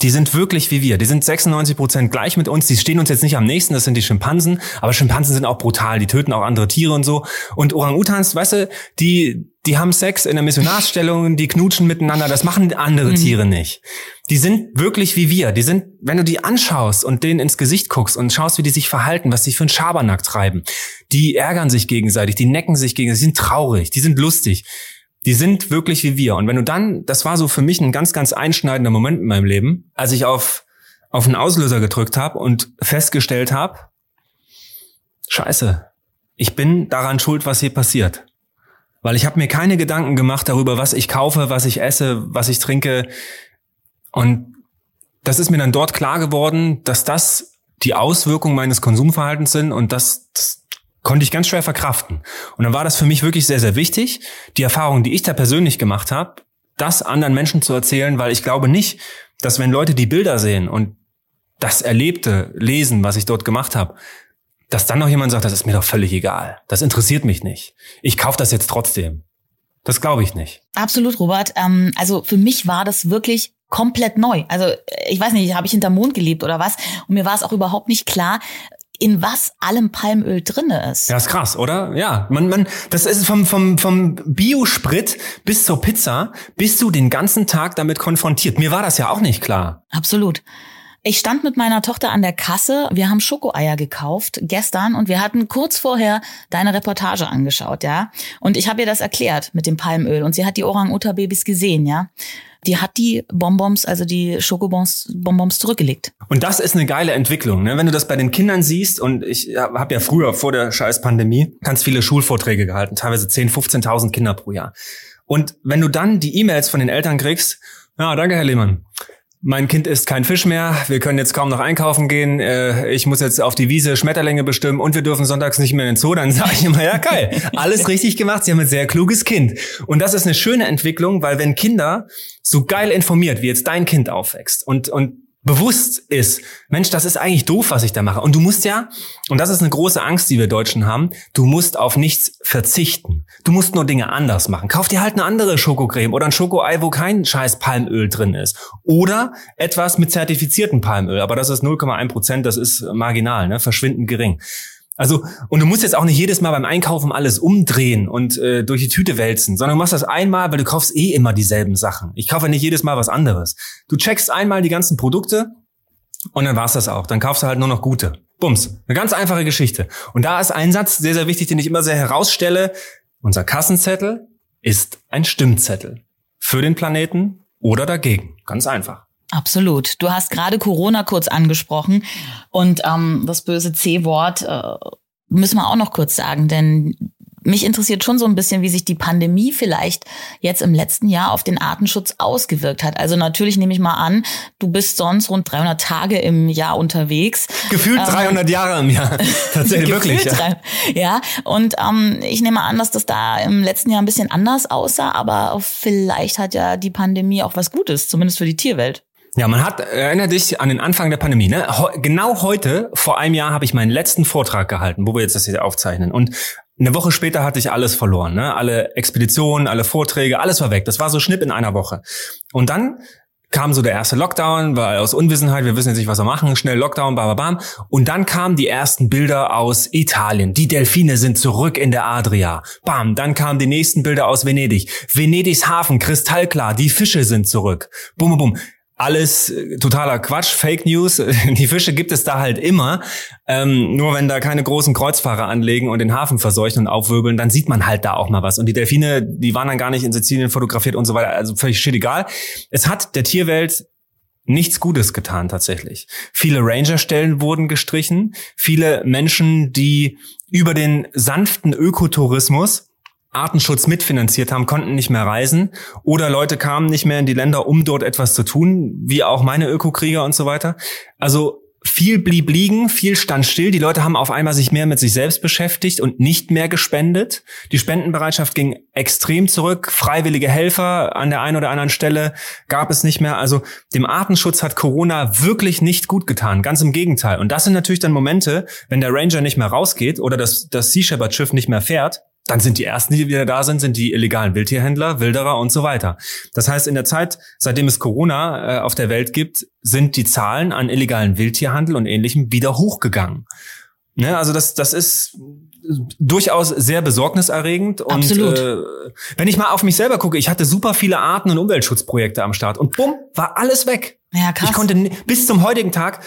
die sind wirklich wie wir. Die sind 96 Prozent gleich mit uns. Die stehen uns jetzt nicht am nächsten, das sind die Schimpansen. Aber Schimpansen sind auch brutal. Die töten auch andere Tiere und so. Und Orang-Utans, weißt du, die, die haben Sex in der Missionarsstellung, die knutschen miteinander. Das machen andere mhm. Tiere nicht. Die sind wirklich wie wir. Die sind, wenn du die anschaust und denen ins Gesicht guckst und schaust, wie die sich verhalten, was sie für einen Schabernack treiben. Die ärgern sich gegenseitig, die necken sich gegenseitig, die sind traurig, die sind lustig die sind wirklich wie wir. Und wenn du dann, das war so für mich ein ganz, ganz einschneidender Moment in meinem Leben, als ich auf, auf einen Auslöser gedrückt habe und festgestellt habe, scheiße, ich bin daran schuld, was hier passiert. Weil ich habe mir keine Gedanken gemacht darüber, was ich kaufe, was ich esse, was ich trinke. Und das ist mir dann dort klar geworden, dass das die Auswirkungen meines Konsumverhaltens sind und dass das, konnte ich ganz schwer verkraften. Und dann war das für mich wirklich sehr, sehr wichtig, die Erfahrung, die ich da persönlich gemacht habe, das anderen Menschen zu erzählen, weil ich glaube nicht, dass wenn Leute die Bilder sehen und das Erlebte lesen, was ich dort gemacht habe, dass dann noch jemand sagt, das ist mir doch völlig egal. Das interessiert mich nicht. Ich kaufe das jetzt trotzdem. Das glaube ich nicht.
Absolut, Robert. Ähm, also für mich war das wirklich komplett neu. Also ich weiß nicht, habe ich hinterm Mond gelebt oder was? Und mir war es auch überhaupt nicht klar, in was allem Palmöl drinne ist.
Ja, ist krass, oder? Ja, man, man, das ist vom, vom, vom Biosprit bis zur Pizza, bist du den ganzen Tag damit konfrontiert. Mir war das ja auch nicht klar.
Absolut. Ich stand mit meiner Tochter an der Kasse. Wir haben Schokoeier gekauft gestern und wir hatten kurz vorher deine Reportage angeschaut, ja. Und ich habe ihr das erklärt mit dem Palmöl und sie hat die Orang-Uta-Babys gesehen, ja. Die hat die Bonbons, also die Schokobons, Bonbons zurückgelegt.
Und das ist eine geile Entwicklung, ne? wenn du das bei den Kindern siehst. Und ich habe ja früher vor der scheiß Pandemie ganz viele Schulvorträge gehalten, teilweise 10, 15.000 Kinder pro Jahr. Und wenn du dann die E-Mails von den Eltern kriegst, ja, danke, Herr Lehmann mein Kind isst kein Fisch mehr, wir können jetzt kaum noch einkaufen gehen, äh, ich muss jetzt auf die Wiese Schmetterlinge bestimmen und wir dürfen sonntags nicht mehr in den Zoo, dann sage ich immer, ja geil, alles richtig gemacht, Sie haben ein sehr kluges Kind. Und das ist eine schöne Entwicklung, weil wenn Kinder so geil informiert, wie jetzt dein Kind aufwächst und, und bewusst ist, Mensch, das ist eigentlich doof, was ich da mache. Und du musst ja, und das ist eine große Angst, die wir Deutschen haben, du musst auf nichts verzichten. Du musst nur Dinge anders machen. Kauf dir halt eine andere Schokocreme oder ein Schokoei, wo kein scheiß Palmöl drin ist. Oder etwas mit zertifiziertem Palmöl. Aber das ist 0,1 Prozent, das ist marginal, ne? verschwindend gering. Also, und du musst jetzt auch nicht jedes Mal beim Einkaufen alles umdrehen und äh, durch die Tüte wälzen, sondern du machst das einmal, weil du kaufst eh immer dieselben Sachen. Ich kaufe nicht jedes Mal was anderes. Du checkst einmal die ganzen Produkte und dann war's das auch. Dann kaufst du halt nur noch gute. Bums. Eine ganz einfache Geschichte. Und da ist ein Satz sehr, sehr wichtig, den ich immer sehr herausstelle. Unser Kassenzettel ist ein Stimmzettel. Für den Planeten oder dagegen. Ganz einfach.
Absolut. Du hast gerade Corona kurz angesprochen und ähm, das böse C-Wort äh, müssen wir auch noch kurz sagen, denn mich interessiert schon so ein bisschen, wie sich die Pandemie vielleicht jetzt im letzten Jahr auf den Artenschutz ausgewirkt hat. Also natürlich nehme ich mal an, du bist sonst rund 300 Tage im Jahr unterwegs.
Gefühlt ähm, 300 Jahre im Jahr. Tatsächlich wirklich.
Ja. ja, und ähm, ich nehme an, dass das da im letzten Jahr ein bisschen anders aussah, aber vielleicht hat ja die Pandemie auch was Gutes, zumindest für die Tierwelt.
Ja, man hat, erinnert dich an den Anfang der Pandemie, ne? genau heute, vor einem Jahr, habe ich meinen letzten Vortrag gehalten, wo wir jetzt das hier aufzeichnen. Und eine Woche später hatte ich alles verloren, ne? Alle Expeditionen, alle Vorträge, alles war weg. Das war so Schnipp in einer Woche. Und dann kam so der erste Lockdown, weil aus Unwissenheit, wir wissen jetzt nicht, was wir machen, schnell Lockdown, bam, bam, bam. Und dann kamen die ersten Bilder aus Italien. Die Delfine sind zurück in der Adria. Bam, dann kamen die nächsten Bilder aus Venedig. Venedigs Hafen, kristallklar, die Fische sind zurück. Bum, bum, bum alles äh, totaler Quatsch, Fake News. Die Fische gibt es da halt immer. Ähm, nur wenn da keine großen Kreuzfahrer anlegen und den Hafen verseuchen und aufwirbeln, dann sieht man halt da auch mal was. Und die Delfine, die waren dann gar nicht in Sizilien fotografiert und so weiter. Also völlig shit egal. Es hat der Tierwelt nichts Gutes getan tatsächlich. Viele Rangerstellen wurden gestrichen. Viele Menschen, die über den sanften Ökotourismus Artenschutz mitfinanziert haben, konnten nicht mehr reisen oder Leute kamen nicht mehr in die Länder, um dort etwas zu tun, wie auch meine Ökokrieger und so weiter. Also viel blieb liegen, viel stand still. Die Leute haben auf einmal sich mehr mit sich selbst beschäftigt und nicht mehr gespendet. Die Spendenbereitschaft ging extrem zurück. Freiwillige Helfer an der einen oder anderen Stelle gab es nicht mehr. Also dem Artenschutz hat Corona wirklich nicht gut getan. Ganz im Gegenteil. Und das sind natürlich dann Momente, wenn der Ranger nicht mehr rausgeht oder das, das Sea Shepherd Schiff nicht mehr fährt, dann sind die ersten, die wieder da sind, sind die illegalen Wildtierhändler, Wilderer und so weiter. Das heißt, in der Zeit, seitdem es Corona äh, auf der Welt gibt, sind die Zahlen an illegalen Wildtierhandel und ähnlichem wieder hochgegangen. Ne, also das, das ist durchaus sehr besorgniserregend. Und
Absolut.
Äh, wenn ich mal auf mich selber gucke, ich hatte super viele Arten- und Umweltschutzprojekte am Start und bumm, war alles weg.
Ja, krass.
Ich konnte bis zum heutigen Tag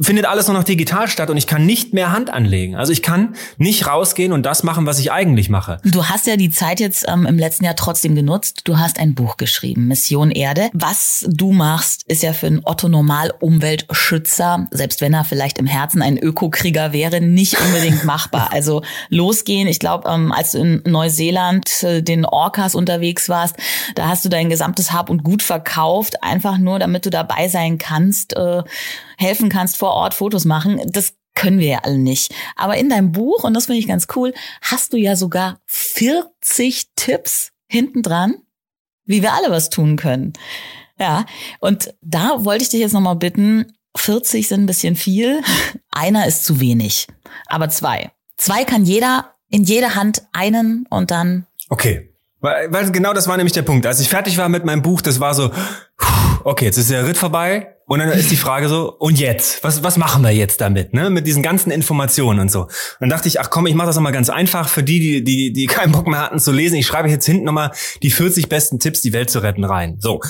findet alles nur noch digital statt und ich kann nicht mehr Hand anlegen. Also ich kann nicht rausgehen und das machen, was ich eigentlich mache.
Du hast ja die Zeit jetzt ähm, im letzten Jahr trotzdem genutzt. Du hast ein Buch geschrieben, Mission Erde. Was du machst, ist ja für einen Otto Normal Umweltschützer, selbst wenn er vielleicht im Herzen ein Ökokrieger wäre, nicht unbedingt machbar. Also losgehen. Ich glaube, ähm, als du in Neuseeland äh, den Orcas unterwegs warst, da hast du dein gesamtes Hab und Gut verkauft, einfach nur, damit du dabei sein kannst. Äh, helfen kannst, vor Ort Fotos machen. Das können wir ja alle nicht. Aber in deinem Buch, und das finde ich ganz cool, hast du ja sogar 40 Tipps hinten wie wir alle was tun können. Ja, und da wollte ich dich jetzt nochmal bitten, 40 sind ein bisschen viel, einer ist zu wenig, aber zwei. Zwei kann jeder in jede Hand einen und dann
Okay, weil genau das war nämlich der Punkt. Als ich fertig war mit meinem Buch, das war so, okay, jetzt ist der Ritt vorbei. Und dann ist die Frage so, und jetzt? Was, was machen wir jetzt damit, ne? Mit diesen ganzen Informationen und so. Und dann dachte ich, ach komm, ich mache das nochmal ganz einfach für die, die, die, die keinen Bock mehr hatten zu lesen. Ich schreibe jetzt hinten nochmal die 40 besten Tipps, die Welt zu retten rein. So.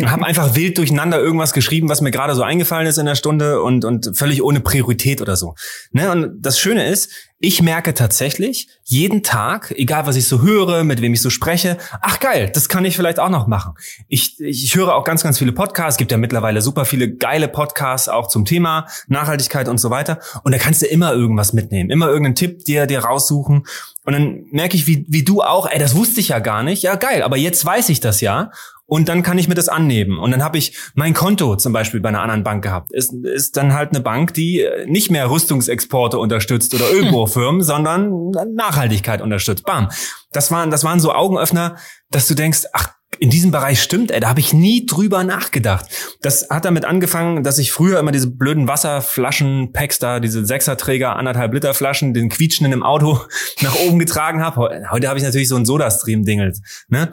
Und habe einfach wild durcheinander irgendwas geschrieben, was mir gerade so eingefallen ist in der Stunde und, und völlig ohne Priorität oder so. Ne? Und das Schöne ist, ich merke tatsächlich jeden Tag, egal was ich so höre, mit wem ich so spreche, ach geil, das kann ich vielleicht auch noch machen. Ich, ich höre auch ganz, ganz viele Podcasts. Gibt ja mittlerweile super viele geile Podcasts auch zum Thema Nachhaltigkeit und so weiter. Und da kannst du immer irgendwas mitnehmen, immer irgendeinen Tipp dir, dir raussuchen. Und dann merke ich, wie, wie du auch, ey, das wusste ich ja gar nicht. Ja, geil, aber jetzt weiß ich das ja und dann kann ich mir das annehmen. Und dann habe ich mein Konto zum Beispiel bei einer anderen Bank gehabt. Ist, ist dann halt eine Bank, die nicht mehr Rüstungsexporte unterstützt oder Ölbohrfirmen, sondern Nachhaltigkeit unterstützt. Bam. Das waren, das waren so Augenöffner, dass du denkst, ach, in diesem Bereich stimmt, ey, da habe ich nie drüber nachgedacht. Das hat damit angefangen, dass ich früher immer diese blöden Wasserflaschen, Packs da, diese Sechserträger, anderthalb Liter Flaschen, den quietschenden im Auto nach oben getragen habe. Heute habe ich natürlich so ein Sodastream-Dingel. Ne?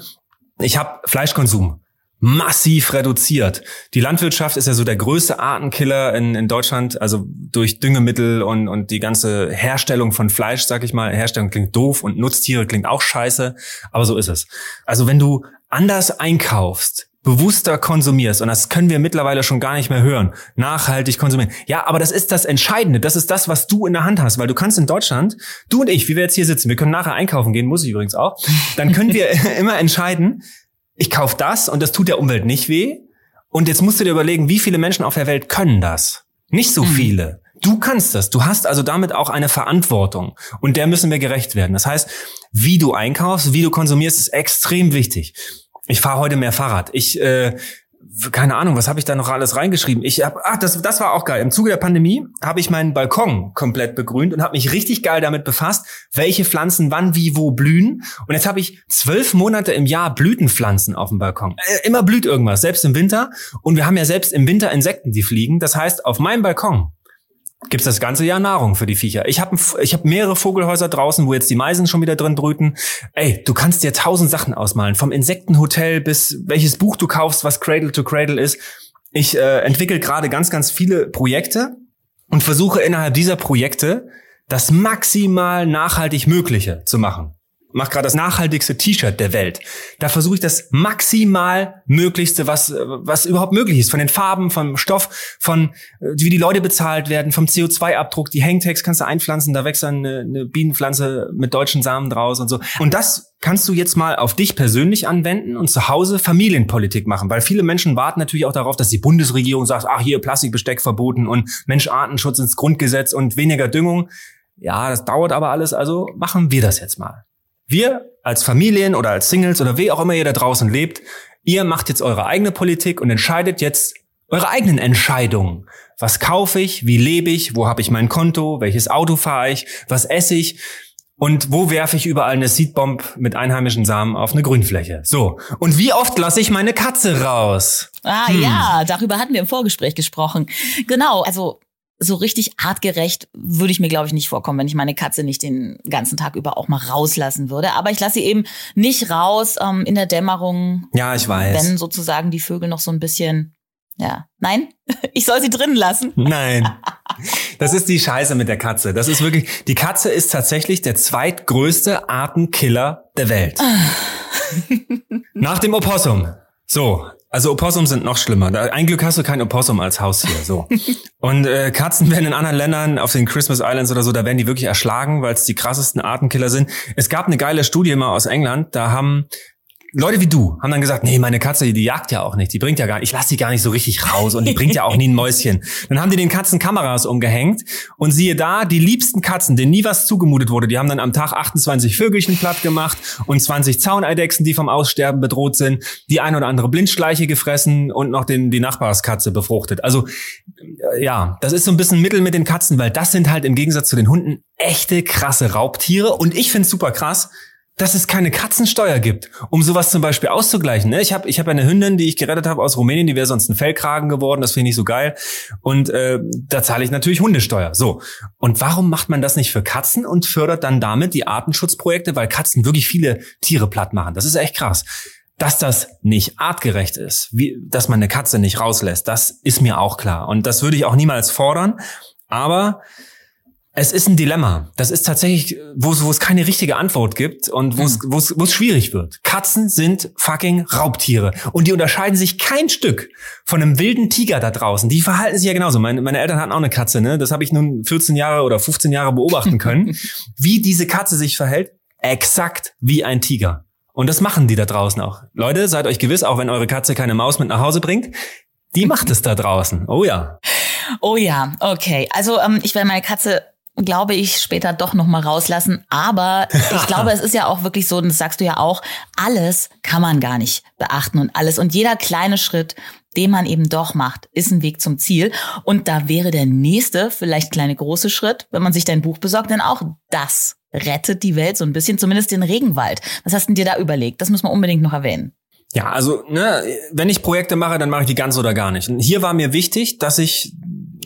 Ich habe Fleischkonsum massiv reduziert. Die Landwirtschaft ist ja so der größte Artenkiller in, in Deutschland, also durch Düngemittel und, und die ganze Herstellung von Fleisch, sag ich mal. Herstellung klingt doof und Nutztiere klingt auch scheiße, aber so ist es. Also wenn du anders einkaufst, bewusster konsumierst, und das können wir mittlerweile schon gar nicht mehr hören, nachhaltig konsumieren. Ja, aber das ist das Entscheidende, das ist das, was du in der Hand hast, weil du kannst in Deutschland, du und ich, wie wir jetzt hier sitzen, wir können nachher einkaufen gehen, muss ich übrigens auch, dann können wir immer entscheiden, ich kaufe das und das tut der Umwelt nicht weh. Und jetzt musst du dir überlegen, wie viele Menschen auf der Welt können das? Nicht so mhm. viele. Du kannst das. Du hast also damit auch eine Verantwortung. Und der müssen wir gerecht werden. Das heißt, wie du einkaufst, wie du konsumierst, ist extrem wichtig. Ich fahre heute mehr Fahrrad. Ich äh, keine Ahnung, was habe ich da noch alles reingeschrieben? Ich habe, ach, das, das war auch geil. Im Zuge der Pandemie habe ich meinen Balkon komplett begrünt und habe mich richtig geil damit befasst, welche Pflanzen wann, wie, wo blühen. Und jetzt habe ich zwölf Monate im Jahr Blütenpflanzen auf dem Balkon. Äh, immer blüht irgendwas, selbst im Winter. Und wir haben ja selbst im Winter Insekten, die fliegen. Das heißt, auf meinem Balkon gibt's das ganze Jahr Nahrung für die Viecher. Ich habe ich hab mehrere Vogelhäuser draußen, wo jetzt die Meisen schon wieder drin brüten. Ey, du kannst dir tausend Sachen ausmalen, vom Insektenhotel bis welches Buch du kaufst, was Cradle to Cradle ist. Ich äh, entwickle gerade ganz, ganz viele Projekte und versuche innerhalb dieser Projekte das maximal nachhaltig Mögliche zu machen mache gerade das nachhaltigste T-Shirt der Welt. Da versuche ich das maximal möglichste, was was überhaupt möglich ist, von den Farben, vom Stoff, von äh, wie die Leute bezahlt werden, vom CO2-Abdruck. Die Hangtags kannst du einpflanzen, da wächst dann eine, eine Bienenpflanze mit deutschen Samen draus und so. Und das kannst du jetzt mal auf dich persönlich anwenden und zu Hause Familienpolitik machen, weil viele Menschen warten natürlich auch darauf, dass die Bundesregierung sagt, ach hier Plastikbesteck verboten und Mensch Artenschutz ins Grundgesetz und weniger Düngung. Ja, das dauert aber alles, also machen wir das jetzt mal. Wir als Familien oder als Singles oder wie auch immer ihr da draußen lebt, ihr macht jetzt eure eigene Politik und entscheidet jetzt eure eigenen Entscheidungen. Was kaufe ich? Wie lebe ich? Wo habe ich mein Konto? Welches Auto fahre ich? Was esse ich? Und wo werfe ich überall eine Seedbomb mit einheimischen Samen auf eine Grünfläche? So. Und wie oft lasse ich meine Katze raus?
Ah hm. ja, darüber hatten wir im Vorgespräch gesprochen. Genau, also so richtig artgerecht würde ich mir, glaube ich, nicht vorkommen, wenn ich meine Katze nicht den ganzen Tag über auch mal rauslassen würde. Aber ich lasse sie eben nicht raus ähm, in der Dämmerung.
Ja, ich weiß.
Wenn sozusagen die Vögel noch so ein bisschen, ja, nein, ich soll sie drinnen lassen.
Nein. Das ist die Scheiße mit der Katze. Das ist wirklich, die Katze ist tatsächlich der zweitgrößte Artenkiller der Welt. Nach dem Opossum. So, also Opossum sind noch schlimmer. Ein Glück hast du kein Opossum als Haustier. So. Und äh, Katzen werden in anderen Ländern, auf den Christmas Islands oder so, da werden die wirklich erschlagen, weil es die krassesten Artenkiller sind. Es gab eine geile Studie mal aus England, da haben Leute wie du haben dann gesagt, nee, meine Katze, die jagt ja auch nicht, die bringt ja gar nicht, ich lasse die gar nicht so richtig raus und die bringt ja auch nie ein Mäuschen. Dann haben die den Katzen Kameras umgehängt und siehe da, die liebsten Katzen, denen nie was zugemutet wurde, die haben dann am Tag 28 Vögelchen platt gemacht und 20 Zauneidechsen, die vom Aussterben bedroht sind, die ein oder andere Blindschleiche gefressen und noch den, die Nachbarskatze befruchtet. Also äh, ja, das ist so ein bisschen Mittel mit den Katzen, weil das sind halt im Gegensatz zu den Hunden echte krasse Raubtiere und ich find's super krass, dass es keine Katzensteuer gibt, um sowas zum Beispiel auszugleichen. Ne? Ich habe ich hab eine Hündin, die ich gerettet habe aus Rumänien, die wäre sonst ein Fellkragen geworden, das finde ich so geil. Und äh, da zahle ich natürlich Hundesteuer. So. Und warum macht man das nicht für Katzen und fördert dann damit die Artenschutzprojekte, weil Katzen wirklich viele Tiere platt machen. Das ist echt krass. Dass das nicht artgerecht ist, wie, dass man eine Katze nicht rauslässt, das ist mir auch klar. Und das würde ich auch niemals fordern. Aber es ist ein Dilemma. Das ist tatsächlich, wo es, wo es keine richtige Antwort gibt und wo es, hm. wo es, wo es schwierig wird. Katzen sind fucking Raubtiere und die unterscheiden sich kein Stück von einem wilden Tiger da draußen. Die verhalten sich ja genauso. Meine, meine Eltern hatten auch eine Katze, ne? Das habe ich nun 14 Jahre oder 15 Jahre beobachten können, wie diese Katze sich verhält. Exakt wie ein Tiger. Und das machen die da draußen auch. Leute, seid euch gewiss, auch wenn eure Katze keine Maus mit nach Hause bringt, die macht es da draußen. Oh ja.
Oh ja, okay. Also ähm, ich werde meine Katze glaube ich, später doch noch mal rauslassen. Aber ich glaube, es ist ja auch wirklich so, und das sagst du ja auch, alles kann man gar nicht beachten und alles. Und jeder kleine Schritt, den man eben doch macht, ist ein Weg zum Ziel. Und da wäre der nächste, vielleicht kleine große Schritt, wenn man sich dein Buch besorgt, denn auch das rettet die Welt so ein bisschen, zumindest den Regenwald. Was hast du dir da überlegt? Das muss man unbedingt noch erwähnen.
Ja, also ne, wenn ich Projekte mache, dann mache ich die ganz oder gar nicht. Und hier war mir wichtig, dass ich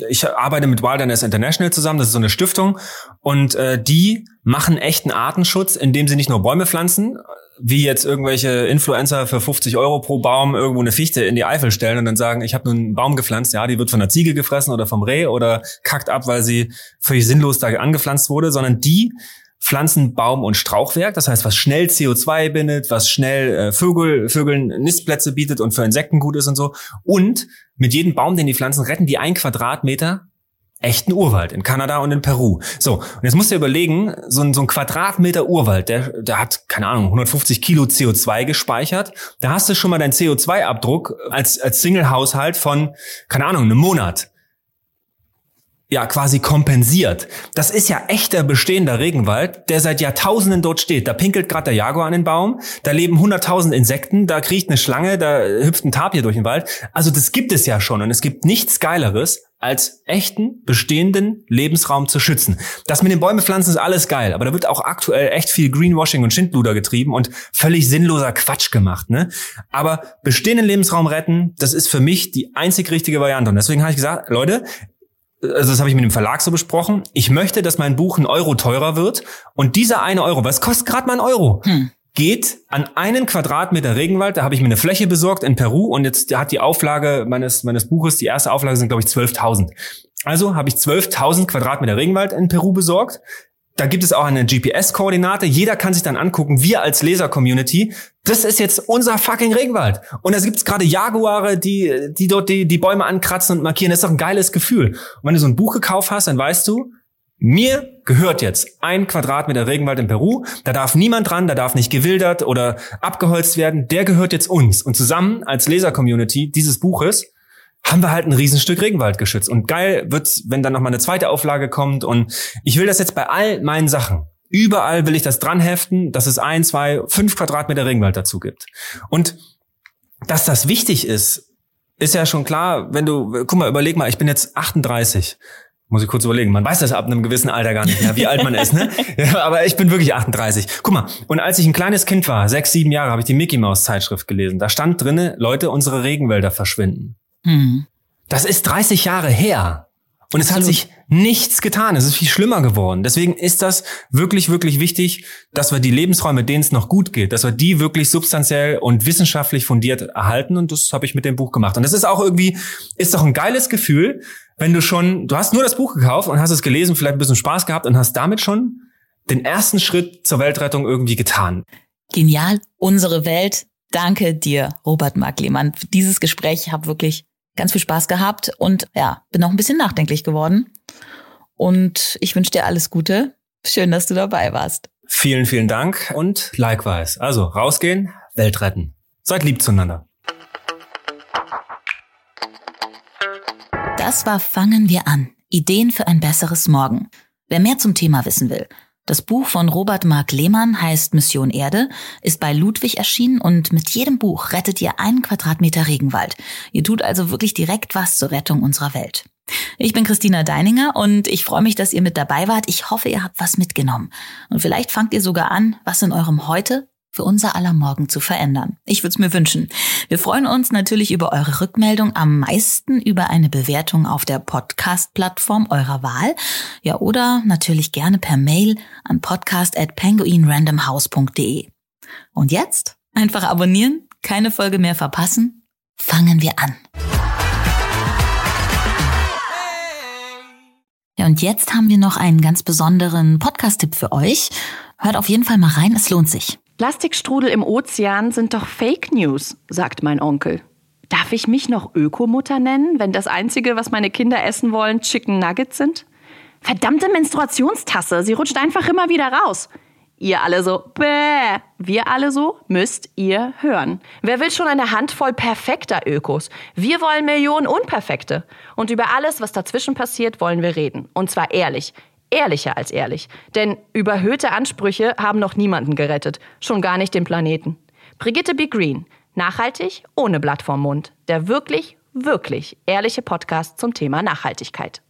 ich arbeite mit Wilderness International zusammen, das ist so eine Stiftung. Und äh, die machen echten Artenschutz, indem sie nicht nur Bäume pflanzen, wie jetzt irgendwelche Influencer für 50 Euro pro Baum irgendwo eine Fichte in die Eifel stellen und dann sagen, ich habe nur einen Baum gepflanzt, ja, die wird von der Ziege gefressen oder vom Reh oder kackt ab, weil sie völlig sinnlos da angepflanzt wurde, sondern die pflanzen Baum- und Strauchwerk, das heißt, was schnell CO2 bindet, was schnell äh, Vögel, Vögeln Nistplätze bietet und für Insekten gut ist und so. Und mit jedem Baum, den die pflanzen, retten die ein Quadratmeter echten Urwald in Kanada und in Peru. So, und jetzt musst du dir überlegen, so ein, so ein Quadratmeter Urwald, der, der hat, keine Ahnung, 150 Kilo CO2 gespeichert. Da hast du schon mal deinen CO2-Abdruck als, als Single-Haushalt von, keine Ahnung, einem Monat ja quasi kompensiert. Das ist ja echter bestehender Regenwald, der seit Jahrtausenden dort steht. Da pinkelt gerade der Jaguar an den Baum, da leben hunderttausend Insekten, da kriecht eine Schlange, da hüpft ein Tapir durch den Wald. Also das gibt es ja schon und es gibt nichts Geileres, als echten, bestehenden Lebensraum zu schützen. Das mit den Bäume pflanzen ist alles geil, aber da wird auch aktuell echt viel Greenwashing und Schindluder getrieben und völlig sinnloser Quatsch gemacht. Ne? Aber bestehenden Lebensraum retten, das ist für mich die einzig richtige Variante. Und deswegen habe ich gesagt, Leute, also das habe ich mit dem Verlag so besprochen, ich möchte, dass mein Buch ein Euro teurer wird und dieser eine Euro, was kostet gerade mal ein Euro? Hm geht an einen Quadratmeter Regenwald. Da habe ich mir eine Fläche besorgt in Peru und jetzt hat die Auflage meines, meines Buches, die erste Auflage sind, glaube ich, 12.000. Also habe ich 12.000 Quadratmeter Regenwald in Peru besorgt. Da gibt es auch eine GPS-Koordinate. Jeder kann sich dann angucken, wir als Leser-Community, das ist jetzt unser fucking Regenwald. Und da gibt es gerade Jaguare, die, die dort die, die Bäume ankratzen und markieren. Das ist doch ein geiles Gefühl. Und wenn du so ein Buch gekauft hast, dann weißt du, mir gehört jetzt ein Quadratmeter Regenwald in Peru. Da darf niemand dran, da darf nicht gewildert oder abgeholzt werden. Der gehört jetzt uns. Und zusammen als Leser-Community dieses Buches haben wir halt ein Riesenstück Regenwald geschützt. Und geil wird's, wenn dann noch mal eine zweite Auflage kommt. Und ich will das jetzt bei all meinen Sachen. Überall will ich das dran heften, dass es ein, zwei, fünf Quadratmeter Regenwald dazu gibt. Und dass das wichtig ist, ist ja schon klar, wenn du, guck mal, überleg mal, ich bin jetzt 38. Muss ich kurz überlegen. Man weiß das ab einem gewissen Alter gar nicht mehr, wie alt man ist, ne? Ja, aber ich bin wirklich 38. Guck mal, und als ich ein kleines Kind war, sechs, sieben Jahre, habe ich die Mickey Mouse Zeitschrift gelesen. Da stand drinne, Leute, unsere Regenwälder verschwinden. Mhm. Das ist 30 Jahre her. Und es hat sich nichts getan. Es ist viel schlimmer geworden. Deswegen ist das wirklich, wirklich wichtig, dass wir die Lebensräume, denen es noch gut geht, dass wir die wirklich substanziell und wissenschaftlich fundiert erhalten. Und das habe ich mit dem Buch gemacht. Und das ist auch irgendwie, ist doch ein geiles Gefühl, wenn du schon, du hast nur das Buch gekauft und hast es gelesen, vielleicht ein bisschen Spaß gehabt und hast damit schon den ersten Schritt zur Weltrettung irgendwie getan.
Genial. Unsere Welt. Danke dir, Robert Mark Lehmann, dieses Gespräch. Habe wirklich ganz viel Spaß gehabt und ja, bin auch ein bisschen nachdenklich geworden. Und ich wünsche dir alles Gute. Schön, dass du dabei warst.
Vielen, vielen Dank und likewise. Also rausgehen, Welt retten. Seid lieb zueinander.
Das war Fangen wir an. Ideen für ein besseres Morgen. Wer mehr zum Thema wissen will, Das Buch von Robert Mark Lehmann heißt Mission Erde, ist bei Ludwig erschienen und mit jedem Buch rettet ihr einen Quadratmeter Regenwald. Ihr tut also wirklich direkt was zur Rettung unserer Welt. Ich bin Christina Deininger und ich freue mich, dass ihr mit dabei wart. Ich hoffe, ihr habt was mitgenommen. Und vielleicht fangt ihr sogar an, was in eurem Heute für unser aller Morgen zu verändern. Ich würde es mir wünschen. Wir freuen uns natürlich über eure Rückmeldung, am meisten über eine Bewertung auf der Podcast-Plattform eurer Wahl. Ja, oder natürlich gerne per Mail an podcast at penguinrandomhouse.de. Und jetzt einfach abonnieren, keine Folge mehr verpassen. Fangen wir an. Ja, und jetzt haben wir noch einen ganz besonderen Podcast-Tipp für euch. Hört auf jeden Fall mal rein, es lohnt sich.
Plastikstrudel im Ozean sind doch Fake News, sagt mein Onkel. Darf ich mich noch Ökomutter nennen, wenn das Einzige, was meine Kinder essen wollen, Chicken Nuggets sind? Verdammte Menstruationstasse, sie rutscht einfach immer wieder raus. Ihr alle so, bäh. Wir alle so, müsst ihr hören. Wer will schon eine Handvoll perfekter Ökos? Wir wollen Millionen Unperfekte. Und über alles, was dazwischen passiert, wollen wir reden. Und zwar ehrlich ehrlicher als ehrlich. Denn überhöhte Ansprüche haben noch niemanden gerettet, schon gar nicht den Planeten. Brigitte B. Green, nachhaltig ohne Blatt vorm Mund. Der wirklich, wirklich ehrliche Podcast zum Thema Nachhaltigkeit.